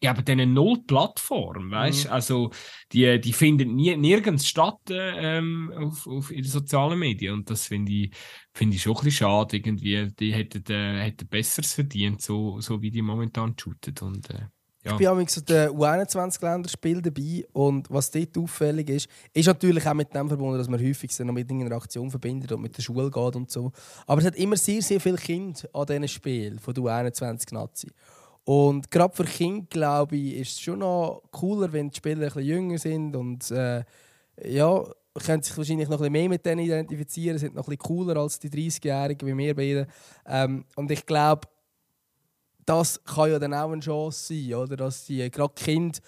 gebt denen null Plattform, weißt Mhm. Also die, die finden nie, nirgends statt äh, ähm, auf, auf in den sozialen Medien und das finde ich finde ich schon ein bisschen schade irgendwie. Die hätten, äh, hätten Besseres verdient, so, so wie die momentan shooten. Und, äh, Ja. Ich bin auch so den U21-Länderspiel dabei und was dort auffällig ist, ist natürlich auch mit dem verbunden, dass man häufig noch mit irgendeiner Aktion verbindet und mit der Schule geht und so. Aber es hat immer sehr, sehr viele Kinder an diesen Spielen von der U21-Nazi. Und gerade für Kinder, glaube ich, ist es schon noch cooler, wenn die Spieler ein bisschen jünger sind und äh, ja, können sich wahrscheinlich noch ein bisschen mehr mit denen identifizieren, sind noch ein bisschen cooler als die 30-Jährigen wie wir beide. Ähm, und ich glaube, das kann ja dann auch eine Chance sein, oder? dass die gerade Kinder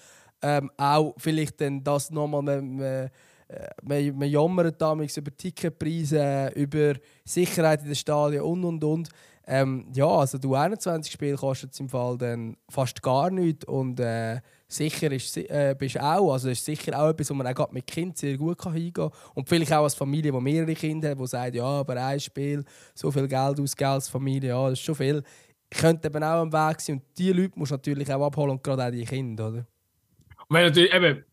ähm, auch vielleicht dann das nochmal man, man, man, man jammert damals über Ticketpreise, über Sicherheit in den Stadien und und und. Ähm, ja, also du 21 Spiel kostet im Fall dann fast gar nichts und äh, sicher ist, äh, bist auch, also ist sicher auch etwas, wo man auch mit Kind sehr gut hingehen kann. Und vielleicht auch als Familie, die mehrere Kinder hat, die sagt, ja, aber ein Spiel, so viel Geld ausgeben als Familie, ja, das ist schon viel könnte eben auch am Weg sein. Und diese Leute musst du natürlich auch abholen und gerade auch die Kinder, oder? Und natürlich eben,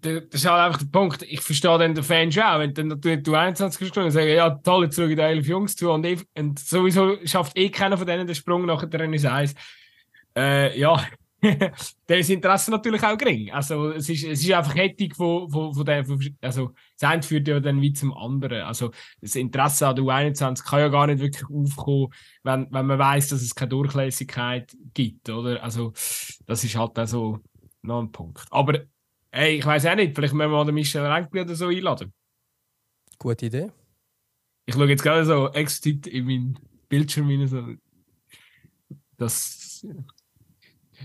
das ist halt einfach der Punkt, ich verstehe dann den Fan schon auch, wenn dann natürlich du 21 bist und sagen, ja toll, jetzt schaue die 11 Jungs zu und, ich, und sowieso schafft eh keiner von denen den Sprung nachher der Renaissance. Äh, ja, da ist Interesse natürlich auch gering. Also es ist, es ist einfach Hettig von, von, von der, also das eine führt ja dann wie zum anderen. Also das Interesse an der U21 kann ja gar nicht wirklich aufkommen, wenn, wenn man weiß, dass es keine Durchlässigkeit gibt, oder? Also das ist halt also noch ein Punkt. Aber hey, ich weiß auch nicht, vielleicht müssen wir mal den Michel Renkli oder so einladen. Gute Idee. Ich schaue jetzt gerade so explizit in meinen Bildschirm rein, so, das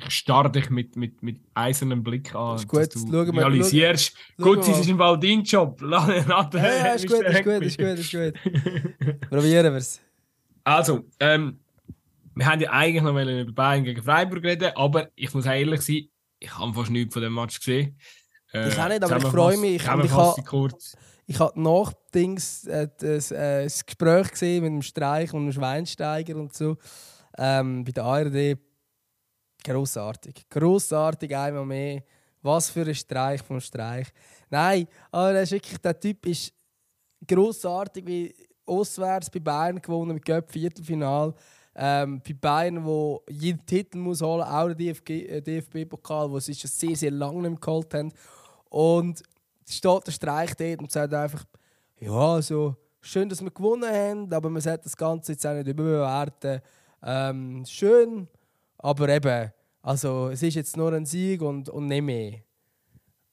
starr dich mit, mit, mit eisernem Blick an. Ist gut, dass du realisierst, schau, gut, es ist im Fall dein Job. ja, ja, ist gut, ist gut, ist gut, ist gut. Probieren wir es. Also, ähm, wir haben ja eigentlich noch über Bayern gegen Freiburg reden, aber ich muss ehrlich sein, ich habe fast nichts von dem Match gesehen. Äh, ich auch nicht, aber ich freue mich. Ich, ich, habe ich habe nach Dings äh, das, äh, das Gespräch gesehen mit dem Streich und dem Schweinsteiger und so ähm, bei der ARD Grossartig. Grossartig einmal mehr. Was für ein Streich vom Streich. Nein, aber das ist wirklich, der Typ ist grossartig, wie auswärts bei Bayern gewonnen mit Göpp Viertelfinal. Ähm, bei Bayern, wo jeden Titel muss holen, auch der DFB-Pokal, äh, wo sie schon sehr, sehr lange nicht geholt haben. Und steht der Streich dort und sagt einfach, ja, so schön, dass wir gewonnen haben, aber man sollte das Ganze jetzt auch nicht überbewerten. Ähm, schön, aber eben, also es ist jetzt nur ein Sieg und, und nicht mehr.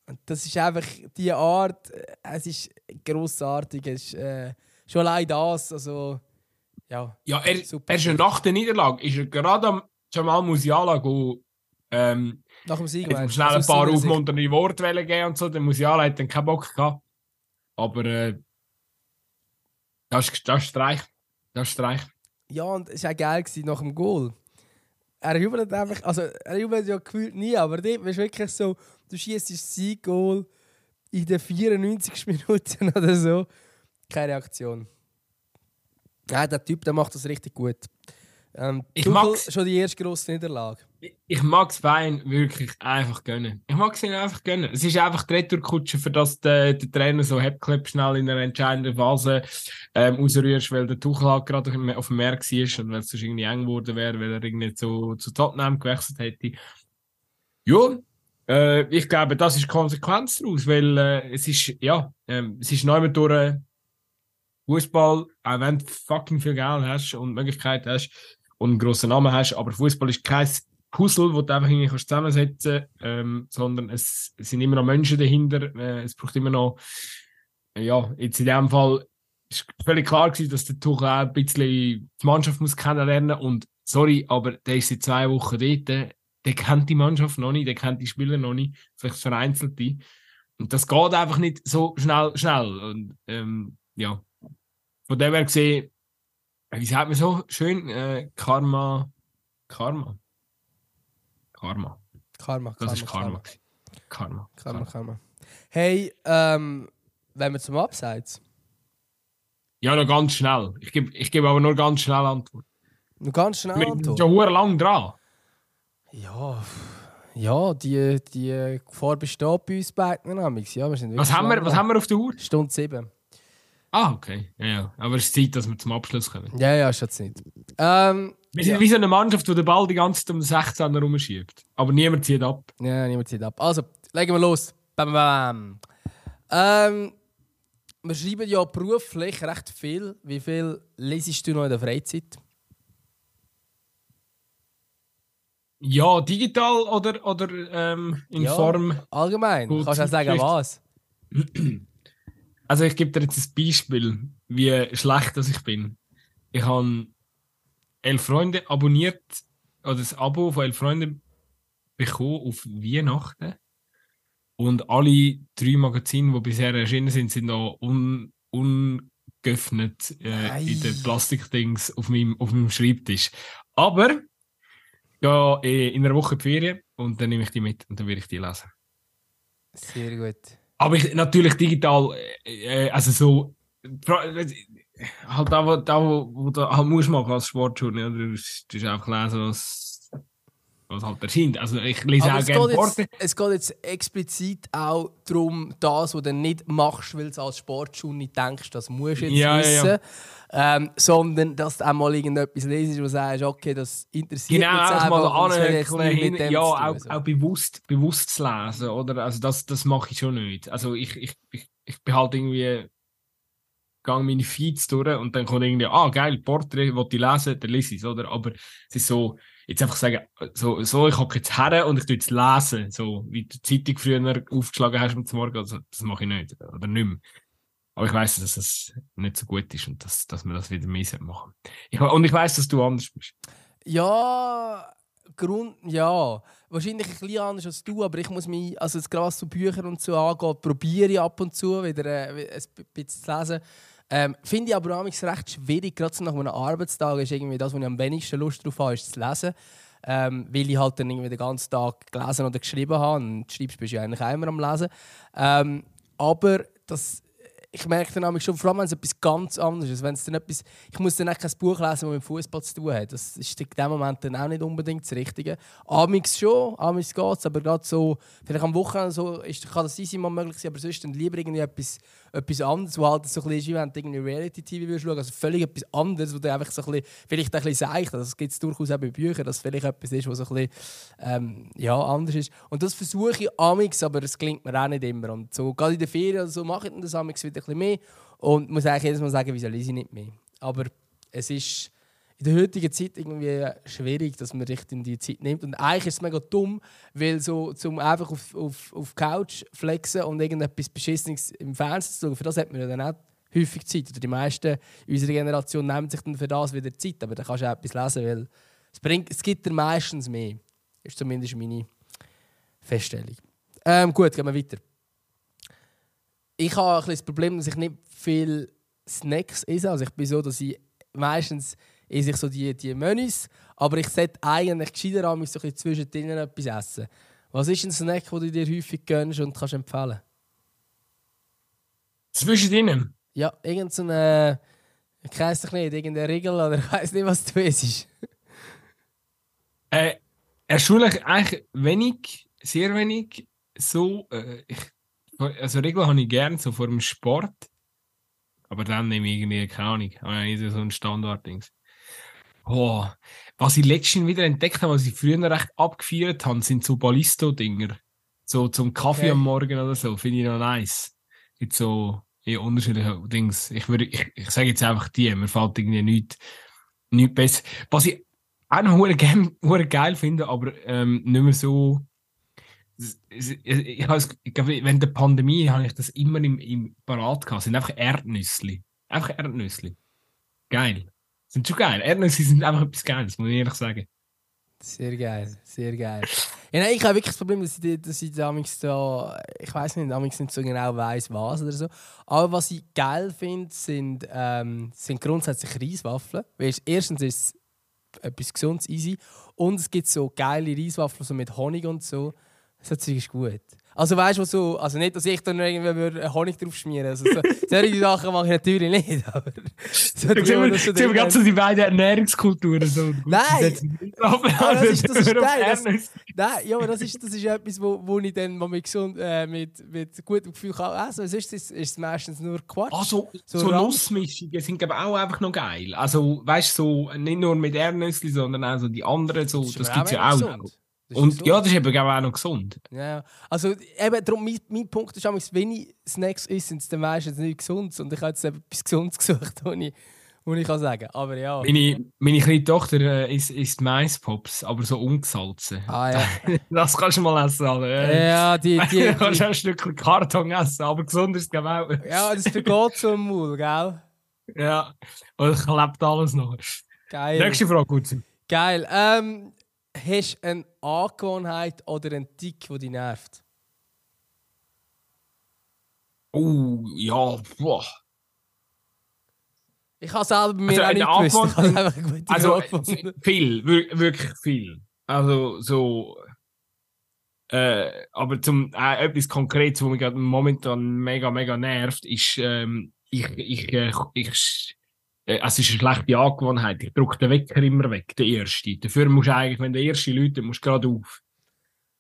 Und das ist einfach die Art, äh, es ist grossartig. Es ist, äh, schon allein das, also ja. Ja, er, super. er ist nach der Niederlage, ist er gerade am Jamal Musiala go, ähm, nach dem Sieg, schnell ein paar aufmunternde Worte geben und so. Der Musiala hat dann keinen Bock gehabt. Aber äh, das, ist, das ist Streich. Das ist Streich. Ja, und es war auch geil nach dem Goal er jubelt einfach, also er jubelt ja gefühlt nie, aber dort ist wirklich so, du schießt das Sieg-Goal in den 94 Minuten oder so. Keine Reaktion. Nein, der Typ der macht das richtig gut. Ähm, ich mag schon die erste grosse Niederlage. Ich, ich mag es Bayern wirklich einfach gönnen. Ich mag es ihnen einfach gönnen. Es ist einfach die Retourkutsche, für das der, der Trainer so Headclip schnell in einer entscheidenden Phase ähm, rausrührst, weil der Tuchel halt gerade auf dem Meer war und weil es irgendwie eng geworden wäre, weil er irgendwie zu, zu Tottenham gewechselt hätte. Ja, äh, ich glaube, das ist die Konsequenz daraus, weil äh, es ist, ja, äh, es ist neu durch äh, Fußball, auch wenn du fucking viel Geld hast und Möglichkeiten hast, und einen grossen Namen hast. Aber Fußball ist kein Puzzle, das du einfach irgendwie zusammensetzen kannst, ähm, sondern es, es, sind immer noch Menschen dahinter. Äh, es braucht immer noch, ja, jetzt in dem Fall ist völlig klar gewesen, dass der Tuchel auch ein bisschen die Mannschaft muss kennenlernen und sorry, aber der ist seit zwei Wochen dort, der kennt die Mannschaft noch nicht, der kennt die Spieler noch nicht, vielleicht vereinzelte. Und das geht einfach nicht so schnell, schnell. Und ähm, ja, von dem her gesehen, wie sagt man so schön? Äh, Karma. Karma. Karma. Karma. Das ist Karma. Karma. Karma. Karma. Hey, ähm, wenn wir zum Abseits. Ja, noch ganz schnell. Ich gebe ich geb aber nur ganz schnell Antwort. Nur ganz schnell wir Antwort? Ja, lang dran. Ja, ja, die, die Gefahr besteht bei uns beiden. Ja, was, haben wir, was haben wir auf der Uhr? Stunde 7. Ah, okay. Ja, ja. Aber es ist Zeit, dass wir zum Abschluss kommen. Ja, ja, ist jetzt nicht. Ähm, Wir sind Ja. wie so eine Mannschaft, die den Ball die ganze Zeit um den 16er rumschiebt. Aber niemand zieht ab. ja, niemand Zeit ab. Also, legen wir los. Bam, bam. Ähm, wir schreiben ja beruflich recht viel. Wie viel lesest du noch in der Freizeit? Ja, digital oder, oder ähm, in Ja. Form. Allgemein. Kannst du auch sagen, was? Also ich gebe dir jetzt ein Beispiel, wie schlecht das ich bin. Ich habe elf Freunde abonniert oder das Abo von elf Freunden bekommen auf Weihnachten. Und alle drei Magazine, die bisher erschienen sind, sind noch un, ungeöffnet äh, in den Plastikdings auf meinem, auf meinem Schreibtisch. Aber ja, eh, in einer Woche die Ferien und dann nehme ich die mit und dann werde ich die lesen. Sehr gut. Aber ich, natürlich digital, äh, äh, also so, halt da, wo, da, wo, wo du halt musst machen als Sportjournal, du musst einfach lesen, was, was halt erscheint. Also ich lese Aber auch es gerne jetzt, es geht jetzt explizit auch darum, das, was du nicht machst, weil du als Sportschule denkst, das musst du jetzt Ja, ja, wissen. ja. Ähm, sondern dass du auch mal irgendetwas lesest, wo du sagst, okay, das interessiert Genau, mich jetzt einfach mal dem ja, auch, so. auch bewusst, bewusst zu lesen, oder? Also das, das mache ich schon nicht. Also ich, ich, ich, ich bin halt irgendwie, gehe meine Feeds durch und dann kommt irgendwie, ah geil, Porträt, will ich lesen, dann lese ich es, oder? Aber es ist so, jetzt einfach sagen, so, so ich hocke jetzt her und ich tue jetzt lesen, so wie du die Zeitung früher aufgeschlagen hast am Morgen, also das mache ich nicht, oder nicht mehr. Aber ich weiß, dass es nicht so gut ist und dass, dass wir das wieder mehr machen ich, Und ich weiß, dass du anders bist. Ja, Grund, ja. Wahrscheinlich ein bisschen anders als du, aber ich muss mich, also gerade was zu Büchern und so angeht, probiere ich ab und zu wieder äh, ein bisschen zu lesen. Ähm, Finde ich aber manchmal recht schwierig, gerade nach einem Arbeitstag ist irgendwie das, was ich am wenigsten Lust drauf habe, ist zu lesen. Ähm, weil ich halt dann irgendwie den ganzen Tag gelesen oder geschrieben habe. Und schreibst bist du ja eigentlich auch immer am Lesen. Ähm, aber das, ich merke dann nämlich schon, vor allem wenn es etwas ganz anderes ist. Wenn es dann etwas, ich muss dann auch kein Buch lesen, das mit Fußball zu tun hat. Das ist in dem Moment dann auch nicht unbedingt das Richtige. Amix schon, amix geht es, aber gerade so, vielleicht am Wochenende so, ist, kann das easy mal möglich sein, aber sonst dann lieber irgendwie etwas, etwas anderes, wo halt so ein bisschen ist, wenn du irgendwie Reality-TV würdest schauen, also völlig etwas anderes, wo du einfach so ein bisschen, vielleicht ein bisschen seicht, also das gibt es durchaus auch bei Büchern, dass es vielleicht etwas ist, was so ein bisschen, ähm, ja, anders ist. Und das versuche ich amix, aber es gelingt mir auch nicht immer. Und so, gerade in der Ferien oder so mache ich das amix wieder ein bisschen mehr und muss eigentlich jedes Mal sagen, wieso lese ich nicht mehr. Aber es ist in der heutigen Zeit irgendwie schwierig, dass man richtig die Zeit nimmt. Und eigentlich ist es mega dumm, weil so zum einfach auf, auf, auf Couch flexen und irgendetwas Beschissenes im Fernsehen zu schauen, für das hat man ja dann auch häufig Zeit. Oder die meisten unserer Generation nehmen sich dann für das wieder Zeit. Aber dann kannst du auch etwas lesen, weil es, bringt, es gibt dir meistens mehr. Ist zumindest meine Feststellung. Ähm, gut, gehen wir weiter. Ich habe ein das Problem, dass ich nicht viel Snacks esse. Also ich bin so, dass ich meistens esse ich so die, die Menüs, aber ich sollte eigentlich gescheiter an so ein zwischendrin etwas essen. Was ist ein Snack, den du dir häufig gönnst und kannst empfehlen? Zwischen ihnen. Ja, irgendein so eine, ich weiß doch nicht, irgendein Riegel oder ich weiß nicht, was du isst. Äh, erstaunlich eigentlich wenig, sehr wenig. So, äh, ich, also Regeln habe ich gern so vor dem Sport. Aber dann nehme ich irgendwie, keine Ahnung, habe ich nicht so ein Standarddings. Oh, was ich letztens wieder entdeckt habe, was ich früher recht abgefeiert habe, sind so Ballisto-Dinger. So zum Kaffee Okay. am Morgen oder so, finde ich noch nice. Gibt so eh, unterschiedliche Dings. Ich, würde, ich, ich sage jetzt einfach die, mir fällt irgendwie nichts, nichts besser. Was ich auch noch hure gern- hure geil finde, aber ähm, nicht mehr so. Ich, ich, während der Pandemie habe ich das immer im, im Parat gehabt. Es sind einfach Erdnüssli. Einfach Erdnüssli. Geil. Sind schon geil. Erdnüsse sind einfach etwas Geiles, muss ich ehrlich sagen. Sehr geil, sehr geil. Ja, nein, ich habe wirklich das Problem, dass ich, dass ich damals da, ich weiß nicht, damals nicht so genau weiß was oder so. Aber was ich geil finde, sind, ähm, sind grundsätzlich Reiswaffeln. Weil erstens ist es etwas Gesundes, easy. Und es gibt so geile Reiswaffeln so mit Honig und so. Das ist gut. Also weißt du, so, also nicht, dass ich da noch irgendwie Honig drauf schmieren also so, Solche Sachen mache ich natürlich nicht. Aber so, ich sehe mir, so ganz so die beiden Ernährungskulturen so. Nein! ah, das ist, das ist geil. Das, nein, ja, aber das ist, das ist etwas, wo, wo ich dann mal mit, gesund, äh, mit, mit gutem Gefühl kann essen. Sonst ist es, ist es meistens nur Quatsch. Also, so, so Nussmischungen sind glaube auch einfach noch geil. Also, weißt du, so, nicht nur mit Erdnüsse, sondern auch so die anderen, so, das, das gibt es ja auch noch. Und ja, das ist eben auch noch gesund. Ja, also eben, darum, mein, mein Punkt ist auch, wenn ich Snacks esse, sind es dann meistens nicht gesund. Und ich habe jetzt etwas Gesundes gesucht, was ich, was ich kann sagen aber ja. Meine, meine kleine Tochter äh, isst, isst Maispops, aber so ungesalzen. Ah ja. das kannst du mal essen, Alter. Ja, die... die, du kannst ein Stückchen Karton essen, aber gesund ist es auch. ja, das vergeht so im Maul, gell? Ja, und es klebt alles noch. Geil. Nächste Frage, gut. Geil. Ähm, hast du eine Angewohnheit oder einen Tick, der dich nervt? Oh, ja, boah. Ich habe selber mir also auch nicht gewusst. also viel, wirklich viel. Also so. Äh, aber zum äh, etwas Konkretes, was mich momentan mega, mega nervt, ist, ähm, ich, ich, äh, ich es ist eine schlechte Angewohnheit. Ich drücke den Wecker immer weg, den ersten. Dafür musst du eigentlich, wenn der erste Leute, musst du gerade auf.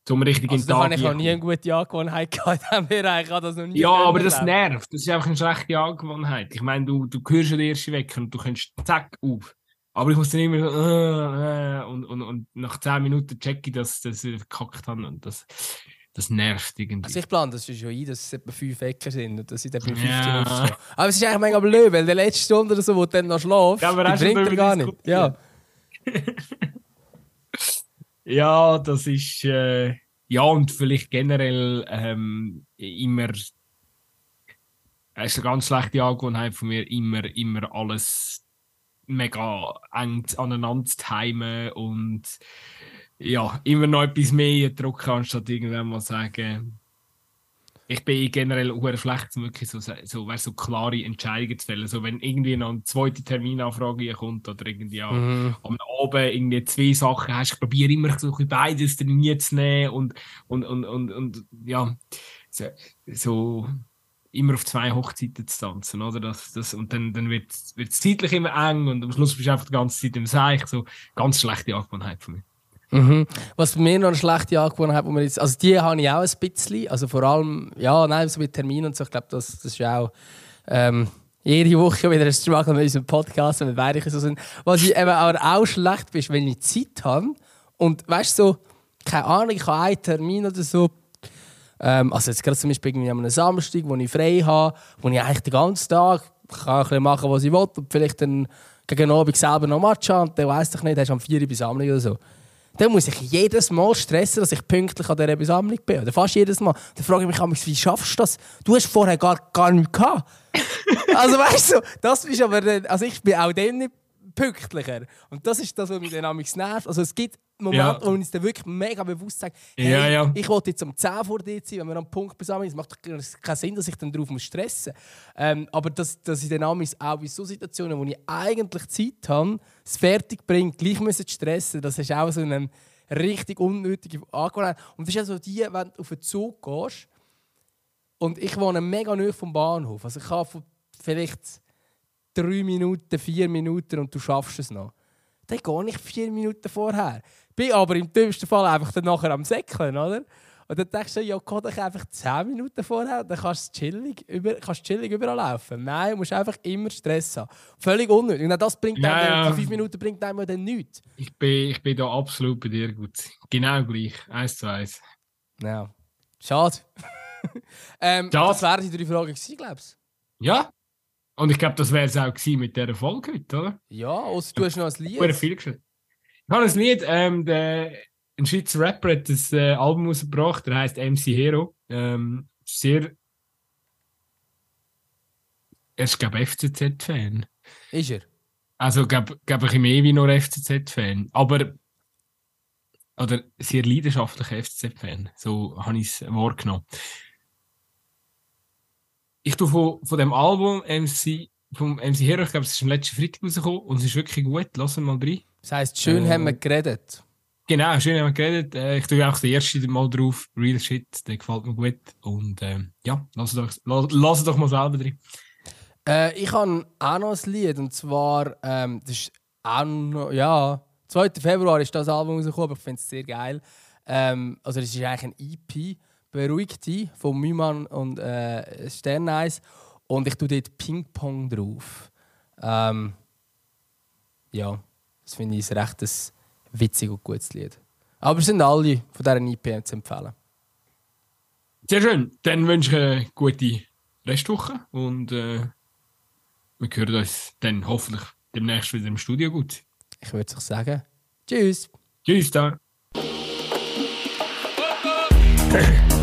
Zum richtigen also, Tag. Da habe ich nie eine gute Angewohnheit gehabt. ich habe das noch nie Ja, aber das nervt. Das ist einfach eine schlechte Angewohnheit. Ich meine, du, du hörst den ersten Wecker und du kannst zack auf. Aber ich muss dann immer so, äh, äh, und, und, und nach 10 Minuten checken, dass, dass ich verkackt habe. Und das, das nervt irgendwie. Also ich plane das schon ein, dass es etwa fünf Ecken sind und dass ich dann bei 15 ja. aufstehe. Aber es ist eigentlich mega blöd, weil der letzte Stunde oder so, wo du dann noch schläfst, ja, die bringt er gar nicht. Ja. ja, das ist... Äh, ja, und vielleicht generell ähm, immer... Es ist eine ganz schlechte Angewohnheit von mir, immer, immer alles mega eng aneinander zu timen und ja, immer noch etwas mehr drucken, anstatt irgendwann mal sagen, ich bin generell auch schlecht, wirklich so, so, so klare Entscheidungen zu fällen. So, wenn irgendwie noch eine zweite Terminanfrage kommt oder irgendwie mhm. am Abend irgendwie zwei Sachen hast, ich probiere immer so beides trainiert zu nehmen und, und, und, und, und ja, so, so immer auf zwei Hochzeiten zu tanzen, oder? Das, das, und dann, dann wird es zeitlich immer eng und am Schluss bist du einfach die ganze Zeit im Seich. So ganz schlechte Angewohnheit von mir. Mhm. Was bei mir noch eine schlechte Angewohnheit wo man jetzt, also die habe ich auch ein bisschen, also vor allem, ja, nein, so mit Terminen und so, ich glaube, das, das ist auch ähm, jede Woche wieder ein Struggle mit unserem Podcast, wenn wir beide so sind. Was ich eben aber auch schlecht bin, wenn ich Zeit habe und, weißt du, so, keine Ahnung, ich habe einen Termin oder so, ähm, also jetzt gerade zum Beispiel irgendwie am Samstag, wo ich frei habe, wo ich eigentlich den ganzen Tag kann ein bisschen machen, was ich will und vielleicht dann gegen Abend selber noch Match haben und dann weiss ich nicht, hast du am 4 Uhr Sammlung oder so dann muss ich jedes Mal stressen, dass ich pünktlich an dieser Besammlung bin. Oder fast jedes Mal. Dann frage ich mich, wie schaffst du das? Du hast vorher gar, gar nichts gehabt. also weißt du, das ist aber, also ich bin auch dann nicht pünktlicher. Und das ist das, was mich dann nervt. Also es gibt Momente, ja. wo es dann wirklich mega bewusst sage, hey, ja, ja. ich wollte jetzt um 10 vor dir sein, wenn wir am Punkt besammeln. Es macht keinen Sinn, dass ich dann darauf stressen muss. Ähm, aber dass, dass ich dann auch in so Situationen, wo ich eigentlich Zeit habe, es fertig bringe, gleich müssen stressen, das ist auch so eine richtig unnötige Angewohnheit. Und das ist ja so die, wenn du auf den Zug gehst und ich wohne mega nahe vom Bahnhof. Also ich habe vielleicht drei Minuten, vier Minuten und du schaffst es noch. Dann gehe ich vier Minuten vorher. Bin aber im dümmsten Fall einfach dann nachher am Säckeln, oder? Und dann denkst du, ja, geh doch einfach 10 Minuten vorher, dann kannst du chillig, über, kannst chillig überall laufen. Nein, du musst einfach immer Stress haben. Völlig unnötig. Und das bringt ja, dann, ja. 5 Minuten bringt einem dann nichts. Ich bin, ich bin da absolut bei dir gut. Genau gleich. Eins zu eins. Ja. Schade. ähm, Schade. Das wären die drei Fragen gewesen, glaubst du? Ja. Und ich glaube, das wäre es auch gewesen mit dieser Folge heute, oder? Ja, also du hast noch ein Lied. Ich viel geschrieben. Ich habe ein Lied, ähm, der, ein Schweizer Rapper hat das äh, Album rausgebracht, der heißt MC Hero. Ähm, sehr. Er ist, glaube ich, FCZ-Fan. Ist er? Also, glaube glaub ich, mehr wie nur FCZ-Fan. Aber. Oder sehr leidenschaftlicher FCZ-Fan. So habe ich es wahrgenommen. Ich tue von, von dem Album MC, vom MC Hero, ich glaube, es ist am letzten Freitag rausgekommen und es ist wirklich gut. Lass mal rein. Das heisst, schön äh, haben wir geredet. Genau, schön haben wir geredet. Äh, ich tue auch den ersten Mal drauf. Real Shit, der gefällt mir gut. Und ähm, ja, lass doch, lass, lass doch mal selber drin. Äh, ich habe auch noch ein Lied und zwar, ähm, das ist auch noch, ja, 2. Februar ist das Album rausgekommen, aber ich finde es sehr geil. Ähm, also das ist eigentlich ein EP, «Beruhigte» von Mühmann und äh, Sterneis und ich tue dort Ping-Pong drauf. Ähm, ja, das finde ich ein recht witzig und gutes Lied. Aber es sind alle von dieser EP zu empfehlen. Sehr schön. Dann wünsche ich eine gute Restwoche und äh, wir hören uns dann hoffentlich demnächst wieder im Studio gut. Ich würde sagen, tschüss. Tschüss da.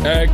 Äh,